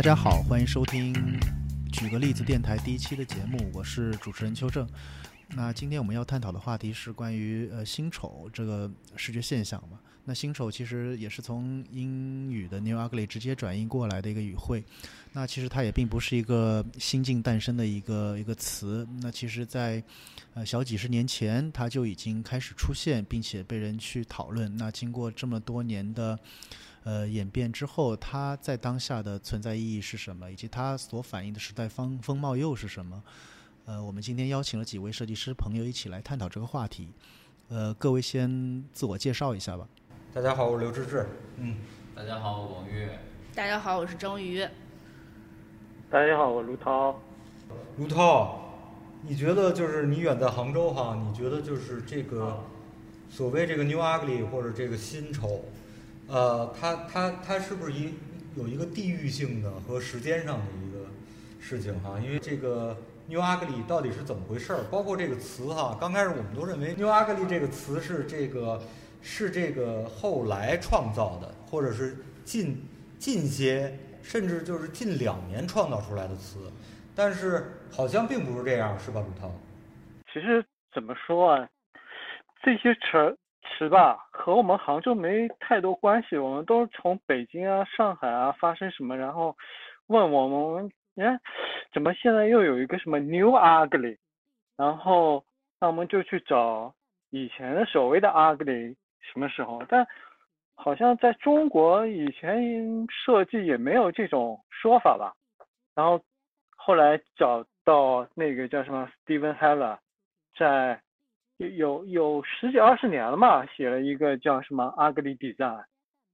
大家好，欢迎收听《举个例子》电台第一期的节目，我是主持人邱正。那今天我们要探讨的话题是关于呃新丑这个视觉现象嘛。那新丑其实也是从英语的 New Ugly 直接转译过来的一个语汇。那其实它也并不是一个新近诞生的一个一个词。那其实，在呃小几十年前，它就已经开始出现，并且被人去讨论。那经过这么多年的呃演变之后，它在当下的存在意义是什么，以及它所反映的时代风风貌又是什么？呃，我们今天邀请了几位设计师朋友一起来探讨这个话题。呃，各位先自我介绍一下吧。大家好，我是刘志志。嗯，大家好，我王月。大家好，我是张瑜。大家好，我卢涛。卢涛，你觉得就是你远在杭州哈？你觉得就是这个所谓这个 New Ugly 或者这个新丑，呃，它它它是不是一有一个地域性的和时间上的一个事情哈？因为这个 New Ugly 到底是怎么回事儿？包括这个词哈，刚开始我们都认为 New Ugly 这个词是这个。是这个后来创造的，或者是近近些，甚至就是近两年创造出来的词，但是好像并不是这样，是吧，鲁涛？其实怎么说啊，这些词词吧，和我们杭州没太多关系。我们都从北京啊、上海啊发生什么，然后问我们，我们你看怎么现在又有一个什么 New Ugly，然后那我们就去找以前的所谓的 Ugly。什么时候？但好像在中国以前设计也没有这种说法吧。然后后来找到那个叫什么 Steven Heller，在有有十几二十年了嘛，写了一个叫什么阿格里比赞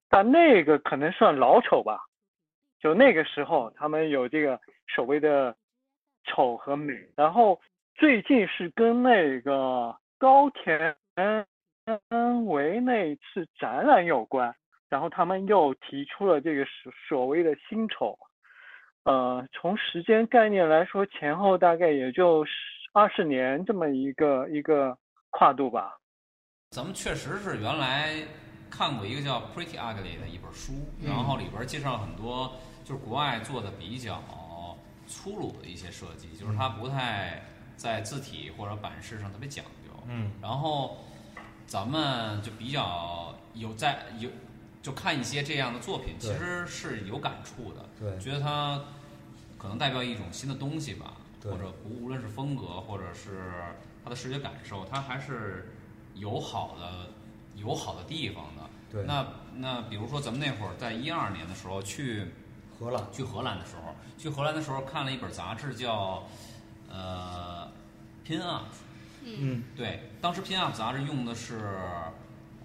但那个可能算老丑吧。就那个时候他们有这个所谓的丑和美。然后最近是跟那个高田。跟为那次展览有关，然后他们又提出了这个所所谓的新丑，呃，从时间概念来说，前后大概也就二十年这么一个一个跨度吧。咱们确实是原来看过一个叫《Pretty Ugly》的一本书，然后里边介绍很多就是国外做的比较粗鲁的一些设计，就是它不太在字体或者版式上特别讲究。嗯，然后。咱们就比较有在有，就看一些这样的作品，其实是有感触的。对，觉得它可能代表一种新的东西吧，或者不无论是风格或者是它的视觉感受，它还是有好的有好的地方的。对，那那比如说咱们那会儿在一二年的时候去荷兰，去荷兰的时候，去荷兰的时候看了一本杂志叫呃 Pin Up。嗯，对，当时 Pin Up 杂志用的是，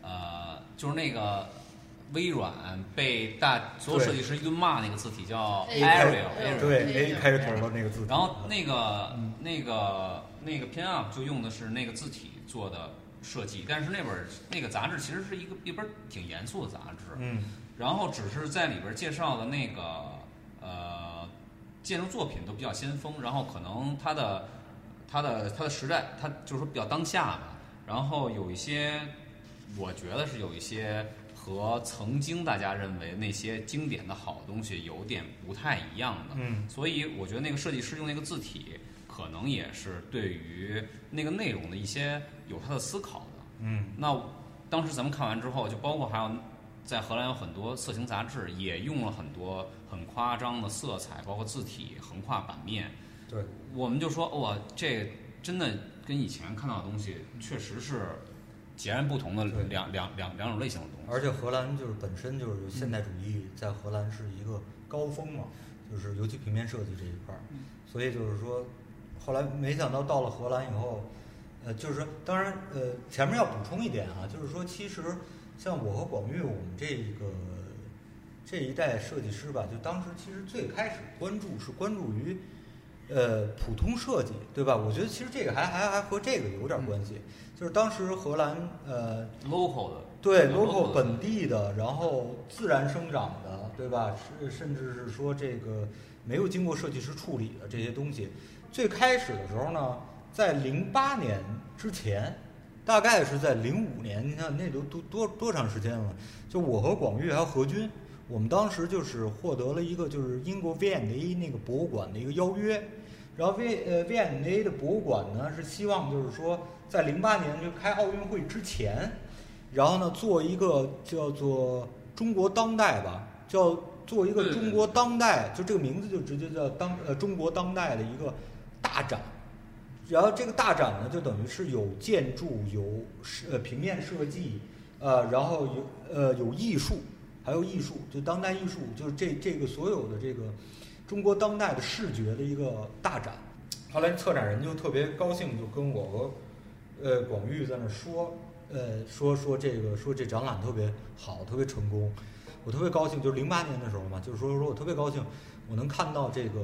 呃，就是那个微软被大所有设计师一顿骂那个字体叫 Arial，对 A 开头的那个字体。然后那个那个那个 Pin Up 就用的是那个字体做的设计，但是那本那个杂志其实是一个一本挺严肃的杂志。嗯。然后只是在里边介绍的那个呃建筑作品都比较先锋，然后可能它的。它的它的时代，它就是说比较当下吧。然后有一些，我觉得是有一些和曾经大家认为那些经典的好东西有点不太一样的。嗯。所以我觉得那个设计师用那个字体，可能也是对于那个内容的一些有他的思考的。嗯。那当时咱们看完之后，就包括还有在荷兰有很多色情杂志，也用了很多很夸张的色彩，包括字体横跨版面。对，我们就说哇，这真的跟以前看到的东西确实是截然不同的两两两两种类型的东西。而且荷兰就是本身就是现代主义在荷兰是一个高峰嘛，就是尤其平面设计这一块儿，所以就是说，后来没想到到了荷兰以后，呃，就是说，当然呃，前面要补充一点啊，就是说，其实像我和广玉我们这个这一代设计师吧，就当时其实最开始关注是关注于。呃，普通设计，对吧？我觉得其实这个还还还和这个有点关系，就是当时荷兰呃，local 的，对 local 本地的，然后自然生长的，对吧？是甚至是说这个没有经过设计师处理的这些东西，最开始的时候呢，在零八年之前，大概是在零五年，你看那都多多多长时间了？就我和广玉还有何军，我们当时就是获得了一个就是英国 V&A 那个博物馆的一个邀约，然后 V 呃 V&A 的博物馆呢是希望就是说在零八年就开奥运会之前，然后呢做一个叫做中国当代吧，叫做一个中国当代，就这个名字就直接叫当呃中国当代的一个大展。然后这个大展呢，就等于是有建筑、有设呃平面设计，呃，然后有呃有艺术，还有艺术，就当代艺术，就是这这个所有的这个中国当代的视觉的一个大展。后来策展人就特别高兴，就跟我和呃广玉在那说，呃说说这个说这展览特别好，特别成功。我特别高兴，就是零八年的时候嘛，就是说说我特别高兴，我能看到这个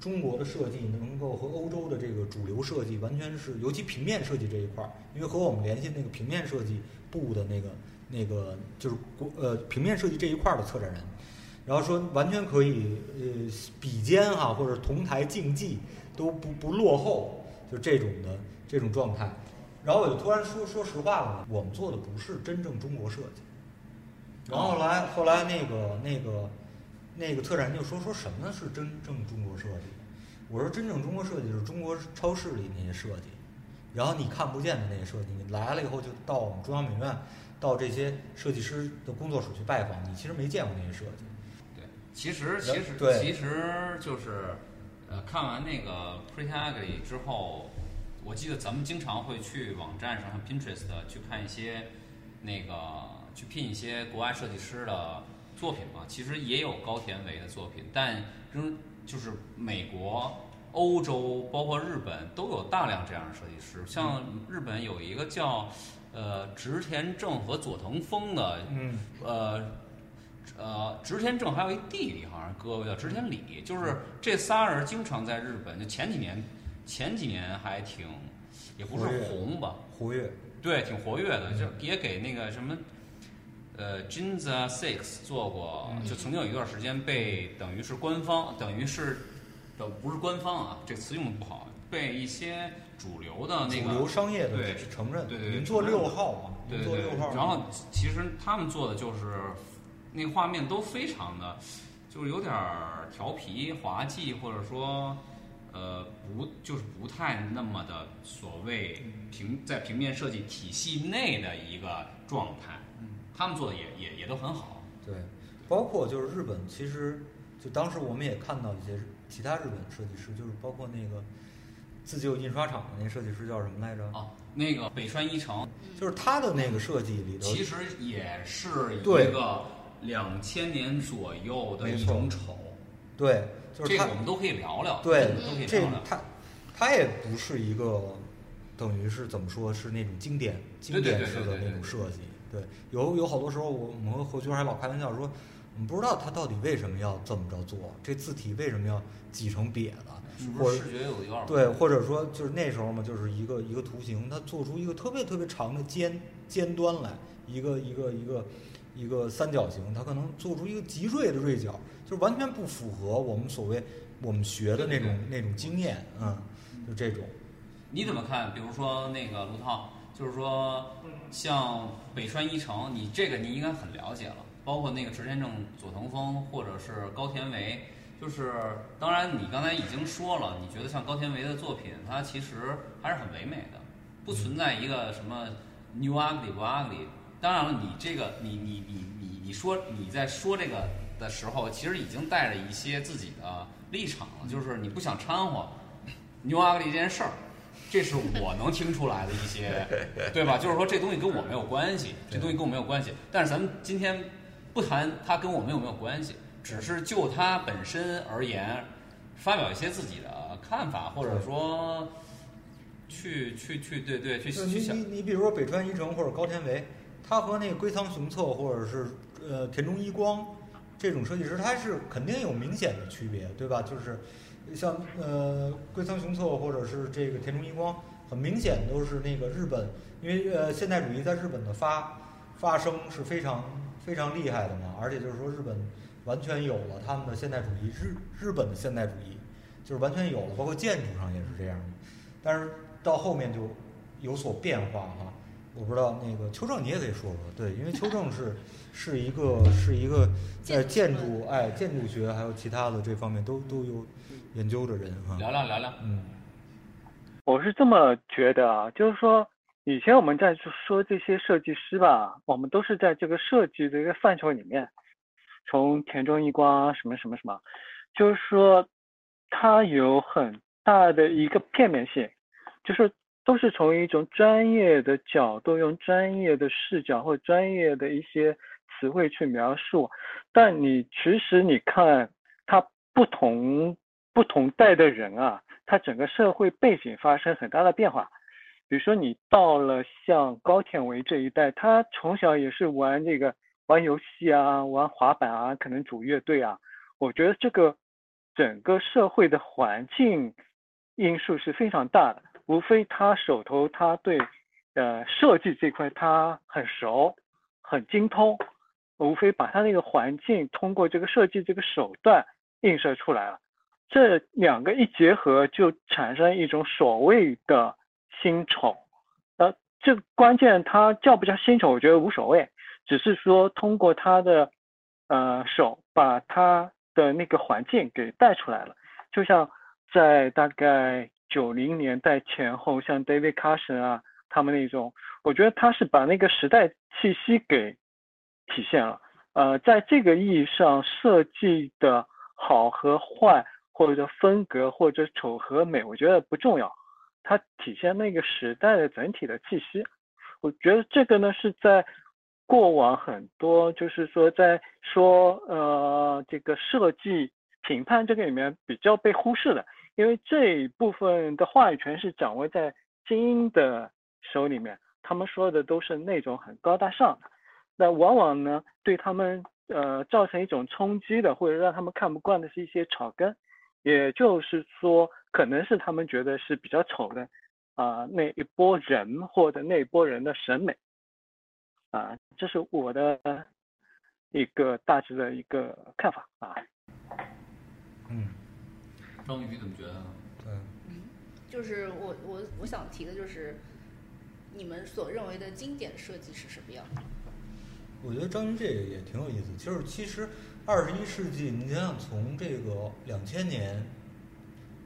中国的设计能够和欧洲的这个主流设计完全是，尤其平面设计这一块儿，因为和我们联系那个平面设计部的那个那个就是国呃平面设计这一块儿的策展人，然后说完全可以呃比肩哈、或者同台竞技都不不落后，就这种的这种状态。然后我就突然说说实话了，我们做的不是真正中国设计。然后后来后来那个那个那个策展就说说什么是真正中国设计？我说真正中国设计就是中国超市里那些设计，然后你看不见的那些设计，你来了以后就到我们中央美院，到这些设计师的工作室去拜访，你其实没见过那些设计。对，其实其实对其实就是，呃，看完那个 Pretty Ugly 之后，我记得咱们经常会去网站上，像 Pinterest 去看一些那个去聘一些国外设计师的作品嘛。其实也有高田唯的作品，但仍就是美国、欧洲，包括日本都有大量这样的设计师。像日本有一个叫呃植田正和佐藤丰的嗯，呃，呃，植田正还有一弟弟，好像哥哥叫植田理，就是这仨人经常在日本，就前几年，前几年还挺，也不是红吧，活跃。对，挺活跃的，就也给那个什么，呃，Ginza Six 做过，就曾经有一段时间被等于是官方，等于是，呃，不是官方啊，这词用的不好，被一些主流的那个主个流商业的对承认，对对对您做六号嘛，对对对您做六号，然后其实他们做的就是那画面都非常的，就是有点儿调皮滑稽，或者说呃不就是不太那么的所谓平在平面设计体系内的一个状态。他们做的也也也都很好。对，包括就是日本，其实就当时我们也看到一些其他日本设计师，就是包括那个自救印刷厂的那设计师叫什么来着？哦，那个北川一成就是他的那个设计里头，其实也是一对个两千年左右的一种丑，对，就是他这个我们都可以聊聊，对这个都可以聊聊。他他也不是一个等于是怎么说是那种经典经典式的那对对对对种设计。对，有有好多时候我我们和何军还老开玩笑说，我们不知道他到底为什么要这么着做，这字体为什么要挤成瘪的，是不是视觉有有点对，或者说就是那时候嘛，就是一个一个图形，它做出一个特别特别长的尖尖端来，一个一个一个一个三角形，它可能做出一个极锐的锐角，就是完全不符合我们所谓我们学的那种那种经验，嗯，就这种。你怎么看？比如说那个卢涛，就是说像北川一成，你这个你应该很了解了，包括那个池田正、佐藤丰或者是高田唯，就是当然你刚才已经说了，你觉得像高田唯的作品，它其实还是很唯美的，不存在一个什么 new ugly 不 ugly。当然了，你这个你你你你你说你在说这个的时候，其实已经带着一些自己的立场了，就是你不想掺和 new ugly 这件事儿。这是我能听出来的一些，对吧？就是说这东西跟我没有关系，这东西跟我没有关系。但是咱们今天不谈它跟我们有没有关系，只是就它本身而言，发表一些自己的看法，或者说去去去对对去去想你你比如说北川一成或者高天维，他和那个龟仓雄策或者是呃田中一光这种设计师，他是肯定有明显的区别，对吧？就是像呃龟仓雄策或者是这个田中一光，很明显都是那个日本，因为呃现代主义在日本的发发生是非常非常厉害的嘛，而且就是说日本完全有了他们的现代主义，日日本的现代主义就是完全有了，包括建筑上也是这样的，但是到后面就有所变化哈。我不知道那个邱正你也可以说说，对，因为邱正是是一个是一个在建筑哎建筑学还有其他的这方面都都有研究的人哈。聊聊聊聊，嗯。我是这么觉得啊，就是说，以前我们在说这些设计师吧，我们都是在这个设计的一个范畴里面，从田中一光啊什么什么什么，就是说，它有很大的一个片面性，就是都是从一种专业的角度，用专业的视角或专业的一些词汇去描述，但你其实你看，它不同不同代的人啊。他整个社会背景发生很大的变化，比如说你到了像高田唯这一代，他从小也是玩这个玩游戏啊，玩滑板啊，可能组乐队啊。我觉得这个整个社会的环境因素是非常大的，无非他手头他对呃设计这块他很熟，很精通，无非把他那个环境通过这个设计这个手段映射出来了。这两个一结合，就产生一种所谓的新丑。呃，这关键它叫不叫新丑，我觉得无所谓，只是说通过他的呃手，把他的那个环境给带出来了。就像在大概九零年代前后，像 David Carson 啊，他们那种，我觉得他是把那个时代气息给体现了。呃，在这个意义上，设计的好和坏。或者风格，或者丑和美，我觉得不重要，它体现那个时代的整体的气息。我觉得这个呢是在过往很多，就是说在说呃这个设计评判这个里面比较被忽视的，因为这一部分的话语权是掌握在精英的手里面，他们说的都是那种很高大上的，那往往呢对他们呃造成一种冲击的，或者让他们看不惯的是一些草根。也就是说，可能是他们觉得是比较丑的啊那一波人或者那一波人的审美啊，这是我的一个大致的一个看法啊。嗯，张宇怎么觉得？对，嗯，就是我我我想提的就是，你们所认为的经典设计是什么样的？我觉得张云这个也挺有意思，就是其实。二十一世纪，你想想从这个两千年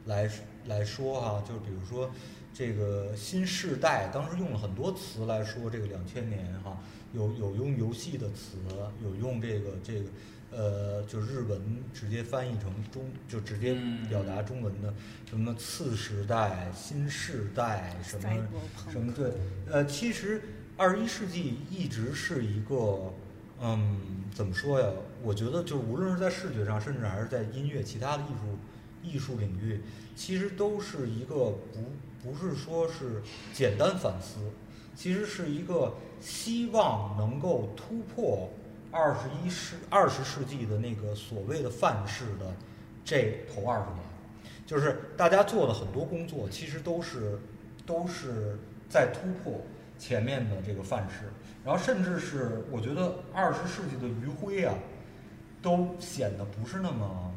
来来说哈，就比如说这个新世代，当时用了很多词来说这个两千年哈，有有用游戏的词，有用这个这个呃，就日文直接翻译成中，就直接表达中文的什么次时代、新世代什么什么对，呃，其实二十一世纪一直是一个。嗯，怎么说呀？我觉得就是无论是在视觉上，甚至还是在音乐其他的艺术艺术领域，其实都是一个不不是说是简单反思，其实是一个希望能够突破二十一世二十世纪的那个所谓的范式的这头二十年，就是大家做的很多工作，其实都是都是在突破前面的这个范式。然后甚至是我觉得二十世纪的余晖啊，都显得不是那么，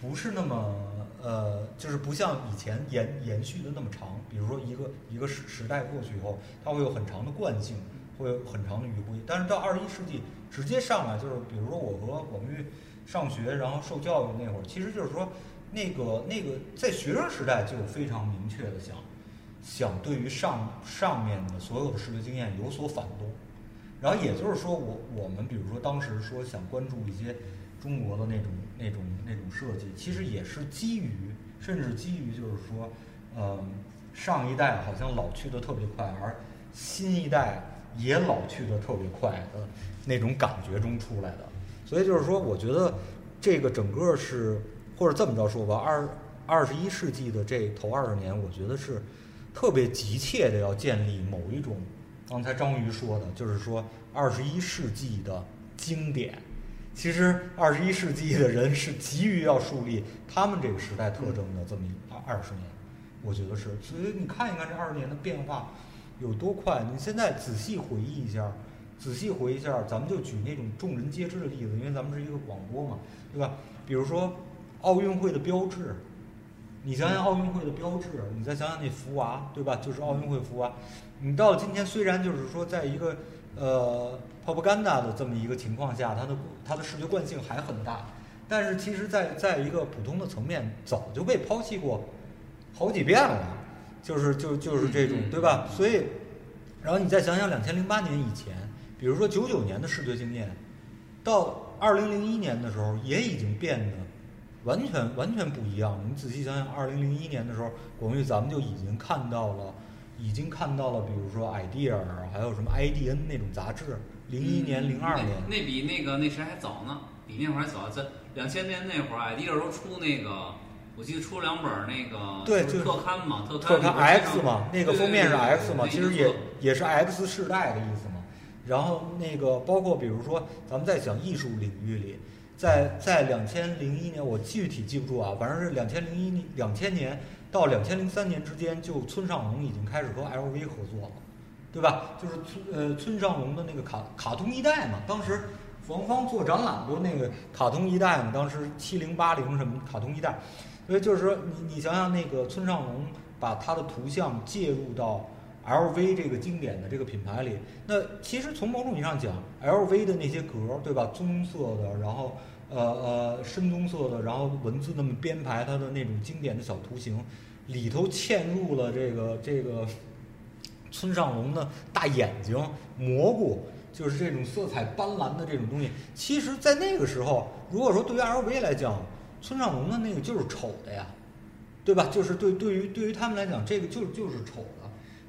不是那么呃，就是不像以前延延续的那么长。比如说一个一个时时代过去以后，它会有很长的惯性，会有很长的余晖。但是到二十一世纪直接上来，就是比如说我和广玉上学，然后受教育那会儿，其实就是说那个那个在学生时代就有非常明确的想法。想对于上上面的所有的视觉经验有所反动，然后也就是说，我我们比如说当时说想关注一些中国的那种那种那种设计，其实也是基于，甚至基于就是说，嗯，上一代好像老去的特别快，而新一代也老去的特别快的那种感觉中出来的。所以就是说，我觉得这个整个是，或者这么着说吧，二二十一世纪的这头二十年，我觉得是。特别急切的要建立某一种，刚才章鱼说的，就是说二十一世纪的经典。其实二十一世纪的人是急于要树立他们这个时代特征的这么一二二十年，我觉得是。所以你看一看这二十年的变化有多快。你现在仔细回忆一下，仔细回忆一下，咱们就举那种众人皆知的例子，因为咱们是一个广播嘛，对吧？比如说奥运会的标志。你想想奥运会的标志，你再想想那福娃，对吧？就是奥运会福娃。你到今天虽然就是说在一个呃 propaganda 的这么一个情况下，它的它的视觉惯性还很大，但是其实在在一个普通的层面早就被抛弃过好几遍了，就是就就是这种对吧？所以，然后你再想想两千零八年以前，比如说九九年的视觉经验，到二零零一年的时候也已经变得完全完全不一样。你仔细想想，二零零一年的时候，广域咱们就已经看到了，已经看到了，比如说 idea，还有什么 IDN 那种杂志，零一年、零二年。嗯那那比那个那谁还早呢，比那会儿还早。在两千年那会儿，idea 都出那个，我记得出两本那个对就特刊嘛，特特刊刊里边 X 嘛，那个封面是 X 嘛，其实也也是 X 世代的意思嘛。然后那个包括比如说，咱们在讲艺术领域里，在在两千零一年，我具体记不住啊，反正是两千零一两千年到两千零三年之间，就村上隆已经开始和 LV 合作了，对吧？就是村呃村上隆的那个卡卡通一代嘛，当时王芳做展览不那个卡通一代嘛，当时七零八零什么卡通一代，所以就是说你你想想那个村上隆把他的图像介入到 LV 这个经典的这个品牌里，那其实从某种意义上讲，LV 的那些格儿，对吧？棕色的，然后呃呃深棕色的，然后文字那么编排它的那种经典的小图形，里头嵌入了这个这个村上隆的大眼睛、蘑菇，就是这种色彩斑斓的这种东西。其实，在那个时候，如果说对于 LV 来讲，村上隆的那个就是丑的呀，对吧？就是对对于对于他们来讲，这个就就是丑。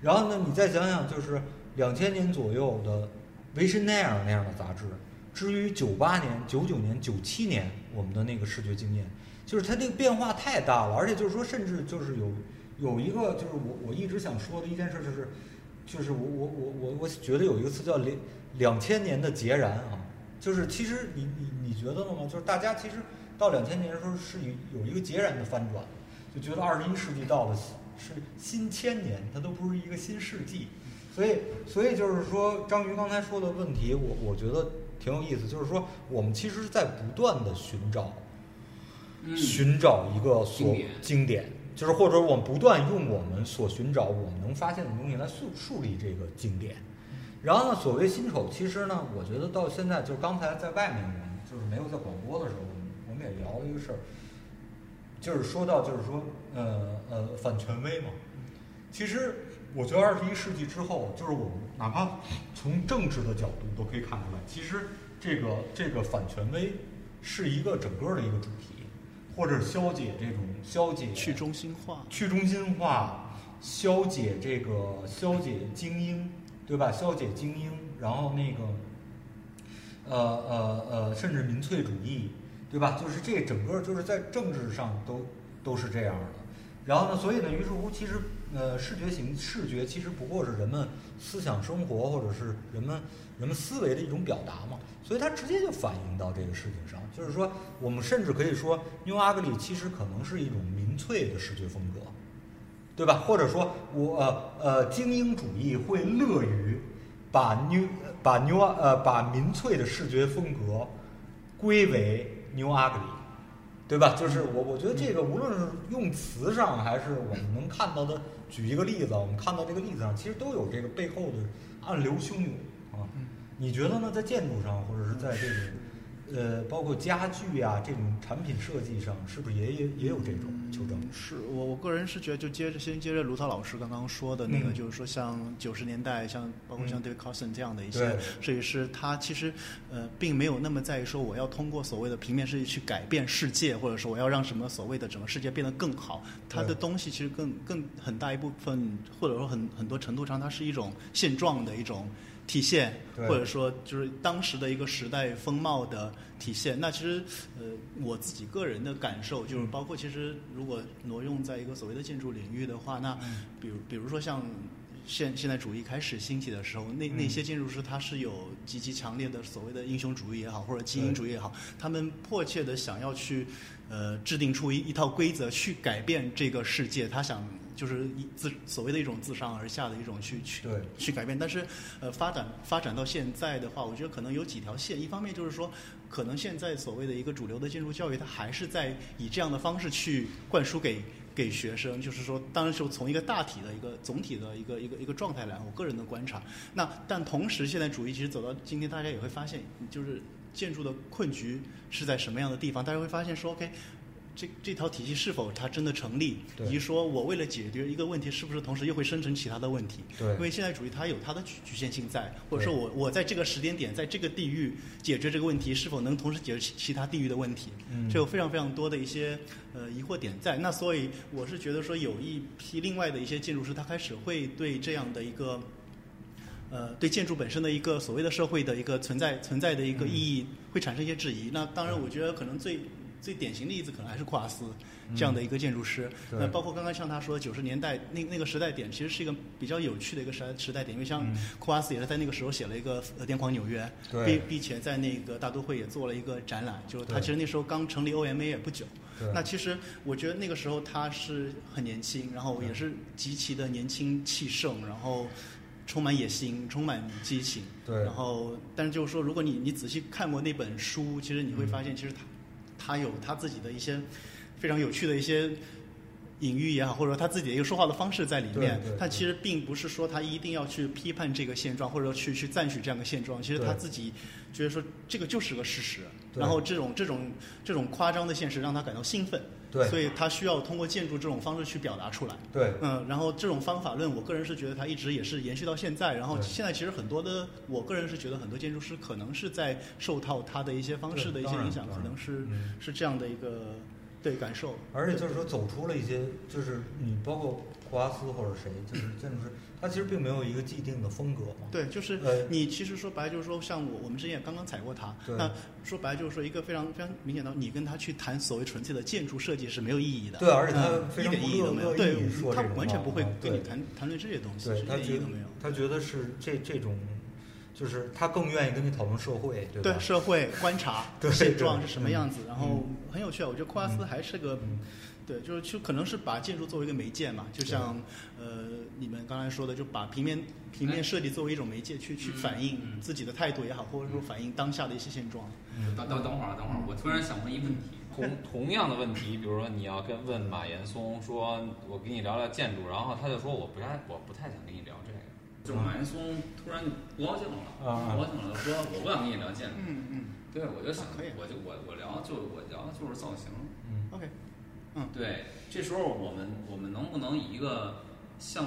然后呢，你再想想，就是两千年左右的维什奈尔那样的杂志，至于九八年、九九年、九七年我们的那个视觉经验，就是它这个变化太大了，而且就是说，甚至就是有有一个就是我我一直想说的一件事就是，就是我我我我我觉得有一个词叫两两千年的截然啊，就是其实你你你觉得了吗？就是大家其实到两千年的时候是有有一个截然的翻转，就觉得二十一世纪到了是新千年，它都不是一个新世纪，所以所以就是说章鱼刚才说的问题，我我觉得挺有意思，就是说我们其实是在不断的寻找。嗯寻找一个所经典经典，就是或者我们不断用我们所寻找我们能发现的东西来树树立这个经典。然后呢，所谓新丑，其实呢，我觉得到现在就是刚才在外面我们就是没有在广播的时候，我们我们也聊了一个事儿，就是说到就是说呃呃反权威嘛。其实我觉得二十一世纪之后，就是我们哪怕从政治的角度都可以看出来，其实这个这个反权威是一个整个的一个主题，或者消解这种消解去中心化，去中心化，消解这个消解精英，对吧？消解精英，然后那个，呃呃呃，甚至民粹主义，对吧？就是这整个就是在政治上都都是这样的。然后呢，所以呢，于是乎，其实呃，视觉形视觉其实不过是人们思想生活或者是人们人们思维的一种表达嘛，所以它直接就反映到这个事情上。就是说，我们甚至可以说，New Ugly 其实可能是一种民粹的视觉风格，对吧？或者说我呃呃，精英主义会乐于把 New 把 New 呃把民粹的视觉风格归为 New Ugly。对吧？就是我，我觉得这个无论是用词上，还是我们能看到的，举一个例子，我们看到这个例子上，其实都有这个背后的暗流汹涌啊。你觉得呢？在建筑上，或者是在这种呃，包括家具啊、这种产品设计上，是不是也也也有这种求证？是我我个人是觉得，就接着先接着卢涛老师刚刚说的那个，嗯就是说像九十年代，像包括像嗯 David Carson 这样的一些对设计师，他其实呃并没有那么在意说我要通过所谓的平面设计去改变世界，或者说我要让什么所谓的整个世界变得更好。他的东西其实更更很大一部分，或者说很很多程度上，它是一种现状的一种。体现，或者说就是当时的一个时代风貌的体现。那其实，呃，我自己个人的感受就是，包括其实如果挪用在一个所谓的建筑领域的话，那比如比如说像现现代主义开始兴起的时候，那那些建筑师他是有极其强烈的所谓的英雄主义也好，或者精英主义也好，他们迫切的想要去呃制定出一一套规则去改变这个世界，他想。就是一自所谓的一种自上而下的一种去去对去改变，但是呃发展发展到现在的话，我觉得可能有几条线，一方面就是说，可能现在所谓的一个主流的建筑教育，它还是在以这样的方式去灌输给给学生，就是说，当然就从一个大体的一个总体的一个一个一个状态来，我个人的观察。那但同时，现代主义其实走到今天，大家也会发现，就是建筑的困局是在什么样的地方？大家会发现说，OK。这这套体系是否它真的成立，对以及说我为了解决一个问题，是不是同时又会生成其他的问题？对因为现代主义它有它的局局限性在，或者说我我在这个时间点，在这个地域解决这个问题，是否能同时解决其其他地域的问题？嗯这有非常非常多的一些呃疑惑点在。那所以我是觉得说，有一批另外的一些建筑师，他开始会对这样的一个。呃，对建筑本身的一个所谓的社会的一个存在存在的一个意义，会产生一些质疑。那当然，我觉得可能最最典型的例子，可能还是库瓦斯这样的一个建筑师。对那包括刚刚像他说，九十年代那那个时代点，其实是一个比较有趣的一个时代时代点，因为像嗯库瓦斯也是在那个时候写了一个呃《癫狂纽约》，并并且在那个大都会也做了一个展览，就是他其实那时候刚成立 OMA 也不久。那其实我觉得那个时候他是很年轻，然后也是极其的年轻气盛，然后充满野心，充满激情。对然后，但是就是说，如果你你仔细看过那本书，其实你会发现，其实他他有他自己的一些非常有趣的一些隐喻也好，或者说他自己的一个说话的方式在里面。他其实并不是说他一定要去批判这个现状，或者说去去赞许这样的现状。其实他自己觉得说这个就是个事实，然后这种这种这种夸张的现实让他感到兴奋。对所以他需要通过建筑这种方式去表达出来。对嗯，然后这种方法论，我个人是觉得它一直也是延续到现在。然后现在其实很多的，我个人是觉得很多建筑师可能是在受到他的一些方式的一些影响，可能是嗯是这样的一个对感受。而且就是说走出了一些，就是你包括库阿斯或者谁，就是建筑师，他其实并没有一个既定的风格嘛。对，就是呃你其实说白了就是说，像我我们之前也刚刚踩过他，对那说白了就是说一个非常非常明显的，你跟他去谈所谓纯粹的建筑设计是没有意义的。对而且他嗯一非常不点意义都没有。对，他完全不会跟你谈谈论这些东西，对他觉得点意义都没有。他觉得是这这种，就是他更愿意跟你讨论社会，对吧？对社会观察现状是什么样子，然后很有趣啊。我觉得库阿斯嗯还是个，嗯对，就是就可能是把建筑作为一个媒介嘛，就像呃你们刚才说的，就把平面平面设计作为一种媒介去去嗯反映嗯。自己的态度也好，或者说反映当下的一些现状。嗯。等等等会儿啊，等会儿，我突然想问一问题，同同样的问题，比如说你要跟问马岩松说，我跟你聊聊建筑，然后他就说我不太我不太想跟你聊这个，就马岩松突然不高兴了，啊不高兴了，说我不想跟你聊建筑，嗯嗯。对，我就想，可以。我就我我聊就我聊的就是造型，嗯，OK，对，这时候我们我们能不能以一个像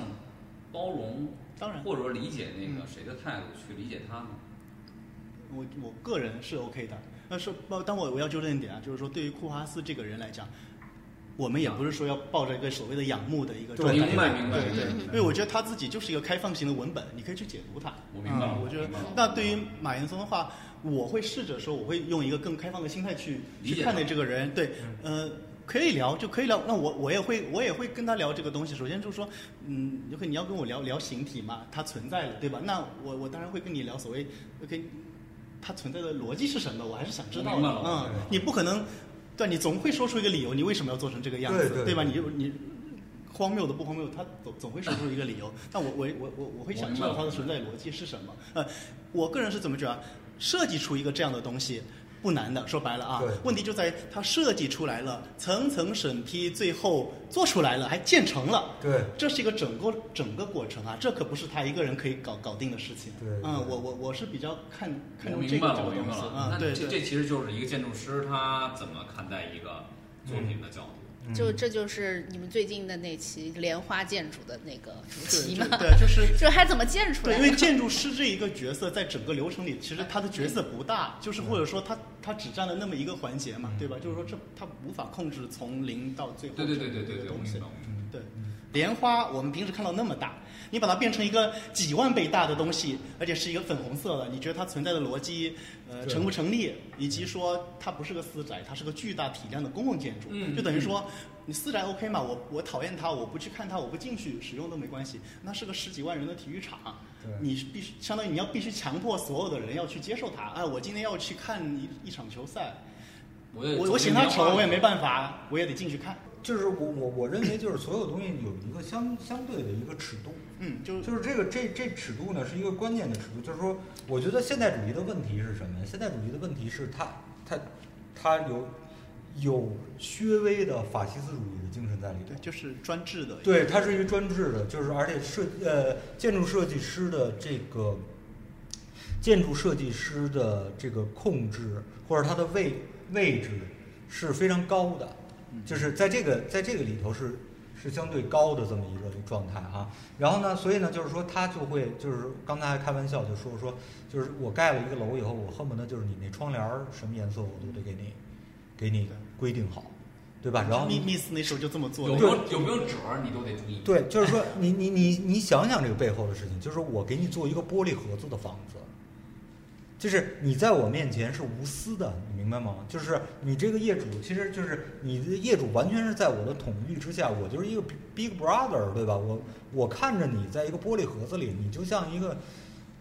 包容当然，或者说理解那个嗯谁的态度去理解他呢？我我个人是 OK 的。但是包，但我我要纠正一点啊，就是说对于库哈斯这个人来讲，我们也不是说要抱着一个所谓的仰慕的一个状态。明白明白对因为我觉得他自己就是一个开放型的文本，你可以去解读它。我明白我觉得那对于马岩松的话，我会试着说，我会用一个更开放的心态去去看待这个人。对，呃。可以聊就可以聊，那我我也会我也会跟他聊这个东西。首先就是说，嗯，OK，你要跟我聊聊形体嘛，它存在了，对吧？那我我当然会跟你聊所谓 OK，它存在的逻辑是什么，我还是想知道的。嗯，你不可能，对，你总会说出一个理由，你为什么要做成这个样子，吧？对对对你你荒谬的不荒谬，他总总会说出一个理由。但我我我我我会想知道它的存在逻辑是什么。呃，我个人是怎么觉得，设计出一个这样的东西。不难的，说白了啊对，问题就在于它设计出来了，层层审批，最后做出来了，还建成了。对这是一个整个整个过程啊，这可不是他一个人可以搞搞定的事情。对嗯，我我我是比较看看我重这个明白了，我这个东西明白了。啊，那对对。这这其实就是一个建筑师他怎么看待一个作品的角度。就这就是你们最近的那期莲花建筑的那个主题嘛？对，就是 就还怎么建出，来的？因为 建筑师这一个角色在整个流程里，其实他的角色不大，就是或者说他他只占了那么一个环节嘛，对吧？就是说这他无法控制从零到最后对对对这个东西对，莲花我们平时看到那么大，你把它变成一个几万倍大的东西，而且是一个粉红色的，你觉得它存在的逻辑，呃，成不成立？以及说它不是个私宅，它是个巨大体量的公共建筑，嗯就等于说你私宅 OK 嘛？我我讨厌它，我不去看它，我不进去使用都没关系。那是个十几万人的体育场，你必须相当于你要必须强迫所有的人要去接受它。哎，我今天要去看一一场球赛，我我我嫌它丑，我也没办法，我也得进去看。就是我我我认为就是所有东西有一个相相对的一个尺度，嗯，就就是这个这这尺度呢是一个关键的尺度，就是说，我觉得现代主义的问题是什么呀？现代主义的问题是它它它有有略微的法西斯主义的精神在里头对，。就是专制的。对，它是一个专制的，就是而且设呃建筑设计师的这个建筑设计师的这个控制或者他的位位置是非常高的，就是在这个在这个里头是是相对高的这么一个状态哈。然后呢，所以呢，就是说他就会就是刚才还开玩笑就说说，就是我盖了一个楼以后，我恨不得就是你那窗帘儿什么颜色我都得给你给你规定好，对吧？然后 Miss 那时候就这么做有。没有有没有褶儿，你都得注意。对，就是说你你你你想想这个背后的事情，就是说我给你做一个玻璃盒子的房子，就是你在我面前是无私的，你明白吗？就是你这个业主，其实就是你的业主完全是在我的统御之下，我就是一个 big brother，对吧？我我看着你在一个玻璃盒子里，你就像一个。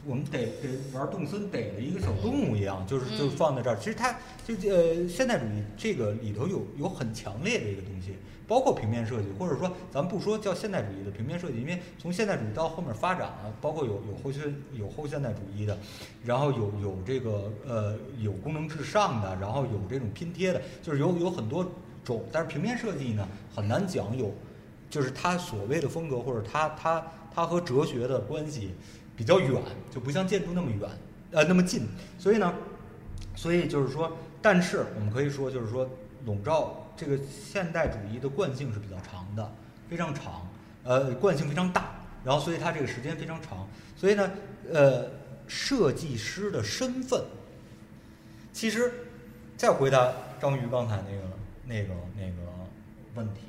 我们逮逮玩动森逮的一个小动物一样，就是就放在这儿。其实它就呃现代主义这个里头有有很强烈的一个东西，包括平面设计，或者说咱们不说叫现代主义的平面设计，因为从现代主义到后面发展啊，包括有有后现有后现代主义的，然后有有这个呃有功能至上的，然后有这种拼贴的，就是有有很多种。但是平面设计呢很难讲有，就是它所谓的风格或者它它它和哲学的关系比较远，就不像建筑那么远，呃那么近。所以呢，所以就是说，但是我们可以说，就是说，笼罩这个现代主义的惯性是比较长的，非常长，呃，惯性非常大，然后所以它这个时间非常长，所以呢，呃，设计师的身份，其实再回答章鱼刚才那个那个那个问题，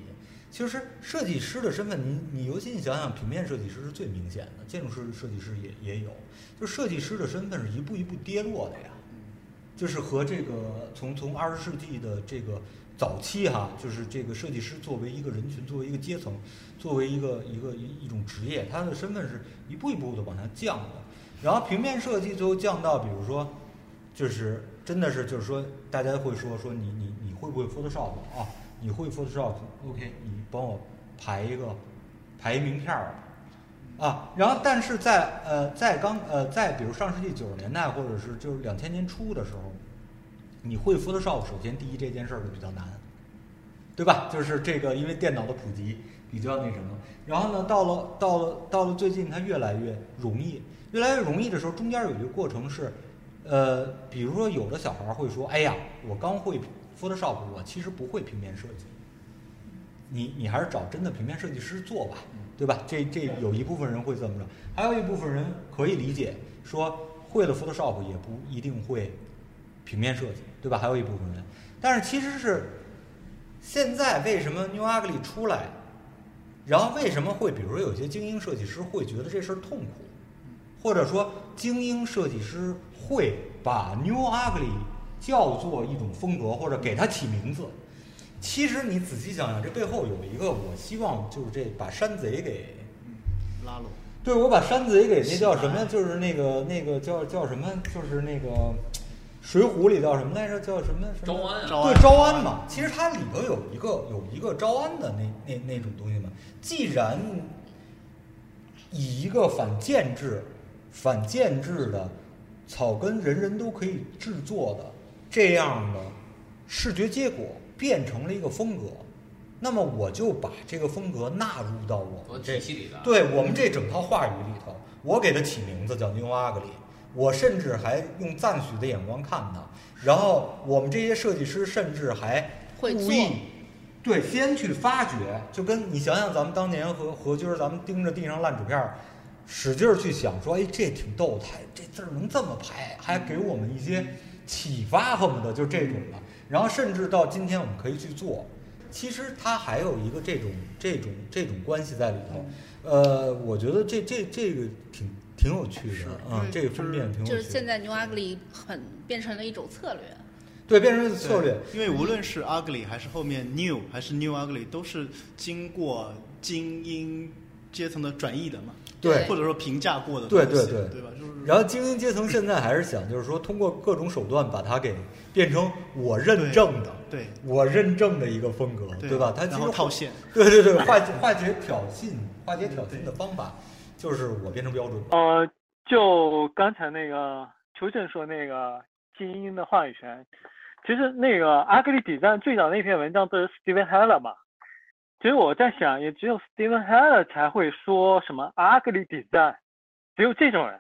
其实设计师的身份，你你尤其你想想，平面设计师是最明显的，建筑师设计师也也有，就设计师的身份是一步一步跌落的呀。就是和这个从从二十世纪的这个早期哈，就是这个设计师作为一个人群，作为一个阶层，作为一个一个一一种职业，他的身份是一步一步的往下降的。然后平面设计最后降到，比如说，就是真的是就是说，大家会说说你你你会不会 Photoshop 啊？你会 Photoshop？OK，你帮我排一个排一名片儿。啊，然后但是在呃在刚呃在比如上世纪九十年代或者是就是两千年初的时候，你会 Photoshop，首先第一这件事儿就比较难，对吧？就是这个因为电脑的普及比较那什么，然后呢到了到了到了最近它越来越容易，越来越容易的时候，中间有一个过程是，呃，比如说有的小孩会说，哎呀，我刚会 Photoshop，我其实不会平面设计。你你还是找真的平面设计师做吧，对吧？这这有一部分人会这么着，还有一部分人可以理解，说会了 Photoshop 也不一定会平面设计，对吧？还有一部分人，但是其实是现在为什么 New Ugly 出来，然后为什么会比如说有些精英设计师会觉得这事儿痛苦，或者说精英设计师会把 New Ugly 叫做一种风格，或者给它起名字。其实你仔细想想，这背后有一个，我希望就是这把山贼给，拉拢。对我把山贼给那叫什么？就是那个那个叫叫什么？就是那个《水浒》里叫什么来着？叫什么？什么招安啊对，招安嘛。其实它里头有一个有一个招安的那那那种东西嘛。既然以一个反建制、反建制的草根人人都可以制作的这样的视觉结果变成了一个风格，那么我就把这个风格纳入到我们这体系里的对我们这整套话语里头，我给它起名字叫 New Ugly，我甚至还用赞许的眼光看他，然后我们这些设计师甚至还故意对先去发掘，就跟你想想咱们当年和何军儿，咱们盯着地上烂纸片儿，使劲儿去想说，哎，这挺逗，他这字儿能这么排，还给我们一些启发，恨不得就这种的。然后甚至到今天我们可以去做，其实它还有一个这种这种这种关系在里头。呃，我觉得这这这个挺挺有趣的啊，嗯这个分辨挺有趣的。就是现在 New Ugly 很变成了一种策略。对变成一种策略，因为无论是 ugly 还是后面 new 还是 new ugly，都是经过精英阶层的转译的嘛，对或者说评价过的东西对对对对吧？就是然后精英阶层现在还是想，就是说通过各种手段把它给变成我认证的，对我认证的一个风格，对吧？它其然实后套现，对对对，化解化解挑衅，化解挑衅的方法就是我变成标准。呃，就刚才那个邱正说那个精英的话语权，其实那个阿格里底赞最早那篇文章不是 Steven Heller 嘛？其实我在想，也只有 Steven Heller 才会说什么阿格里底赞，只有这种人。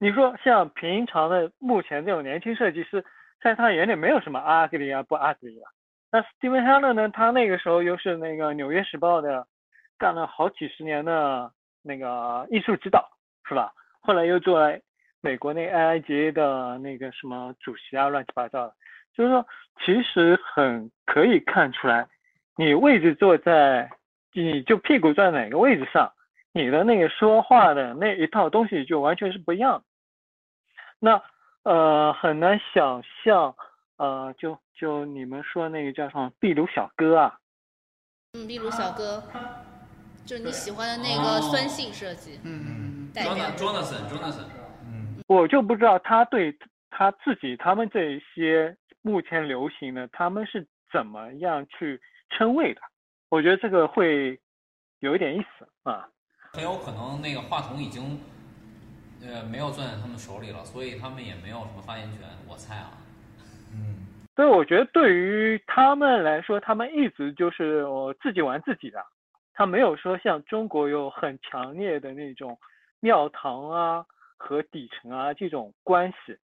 你说像平常的目前这种年轻设计师，在他眼里没有什么阿格里啊不阿格里啊。那 Steven Heller 呢？他那个时候又是那个《纽约时报》的，干了好几十年的那个艺术指导，是吧？后来又做了美国那 AIGA 的那个什么主席啊，乱七八糟的。就是说，其实很可以看出来，你位置坐在，你就屁股坐在哪个位置上，你的那个说话的那一套东西就完全是不一样。那呃，很难想象，呃，就就你们说那个叫什么壁炉小哥啊？嗯，壁炉小哥，就是你喜欢的那个酸性设计，嗯嗯嗯。Jonathan，Jonathan，嗯，我就不知道他对他自己他们这些目前流行的，他们是怎么样去称谓的？我觉得这个会有一点意思啊。很有可能那个话筒已经呃没有攥在他们手里了，所以他们也没有什么发言权，我猜啊。嗯，所以我觉得对于他们来说，他们一直就是我自己玩自己的，他没有说像中国有很强烈的那种庙堂啊和底层啊这种关系。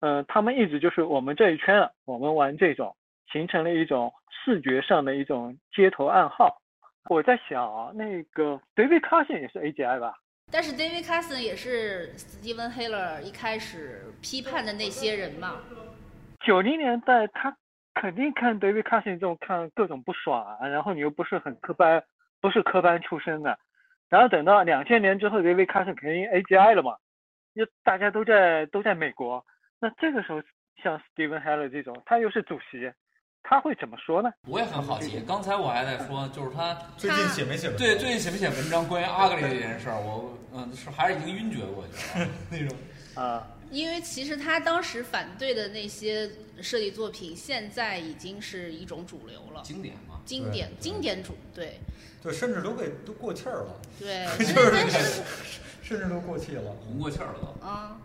嗯、他们一直就是我们这一圈了，我们玩这种，形成了一种视觉上的一种街头暗号。我在想啊，那个 David Carson 也是 AGI 吧？但是 David Carson 也是 Steven Heller 一开始批判的那些人嘛。九零年代他肯定看 David Carson 这种看各种不爽啊，然后你又不是很科班，不是科班出身的，然后等到两千年之后，David Carson 肯定 AGI 了嘛，就大家都在都在美国，那这个时候像 Steven Heller 这种，他又是主席，他会怎么说呢？我也很好奇，刚才我还在说，就是他最近写没写文？对最近写没写文章关于阿格里这件事儿，我嗯是还是已经晕厥过去了 那种。啊、因为其实他当时反对的那些设计作品，现在已经是一种主流了，经典嘛。经典经典主对对，甚至都给都过气儿了，对，就是 甚至都过气了。红过气儿了都。啊，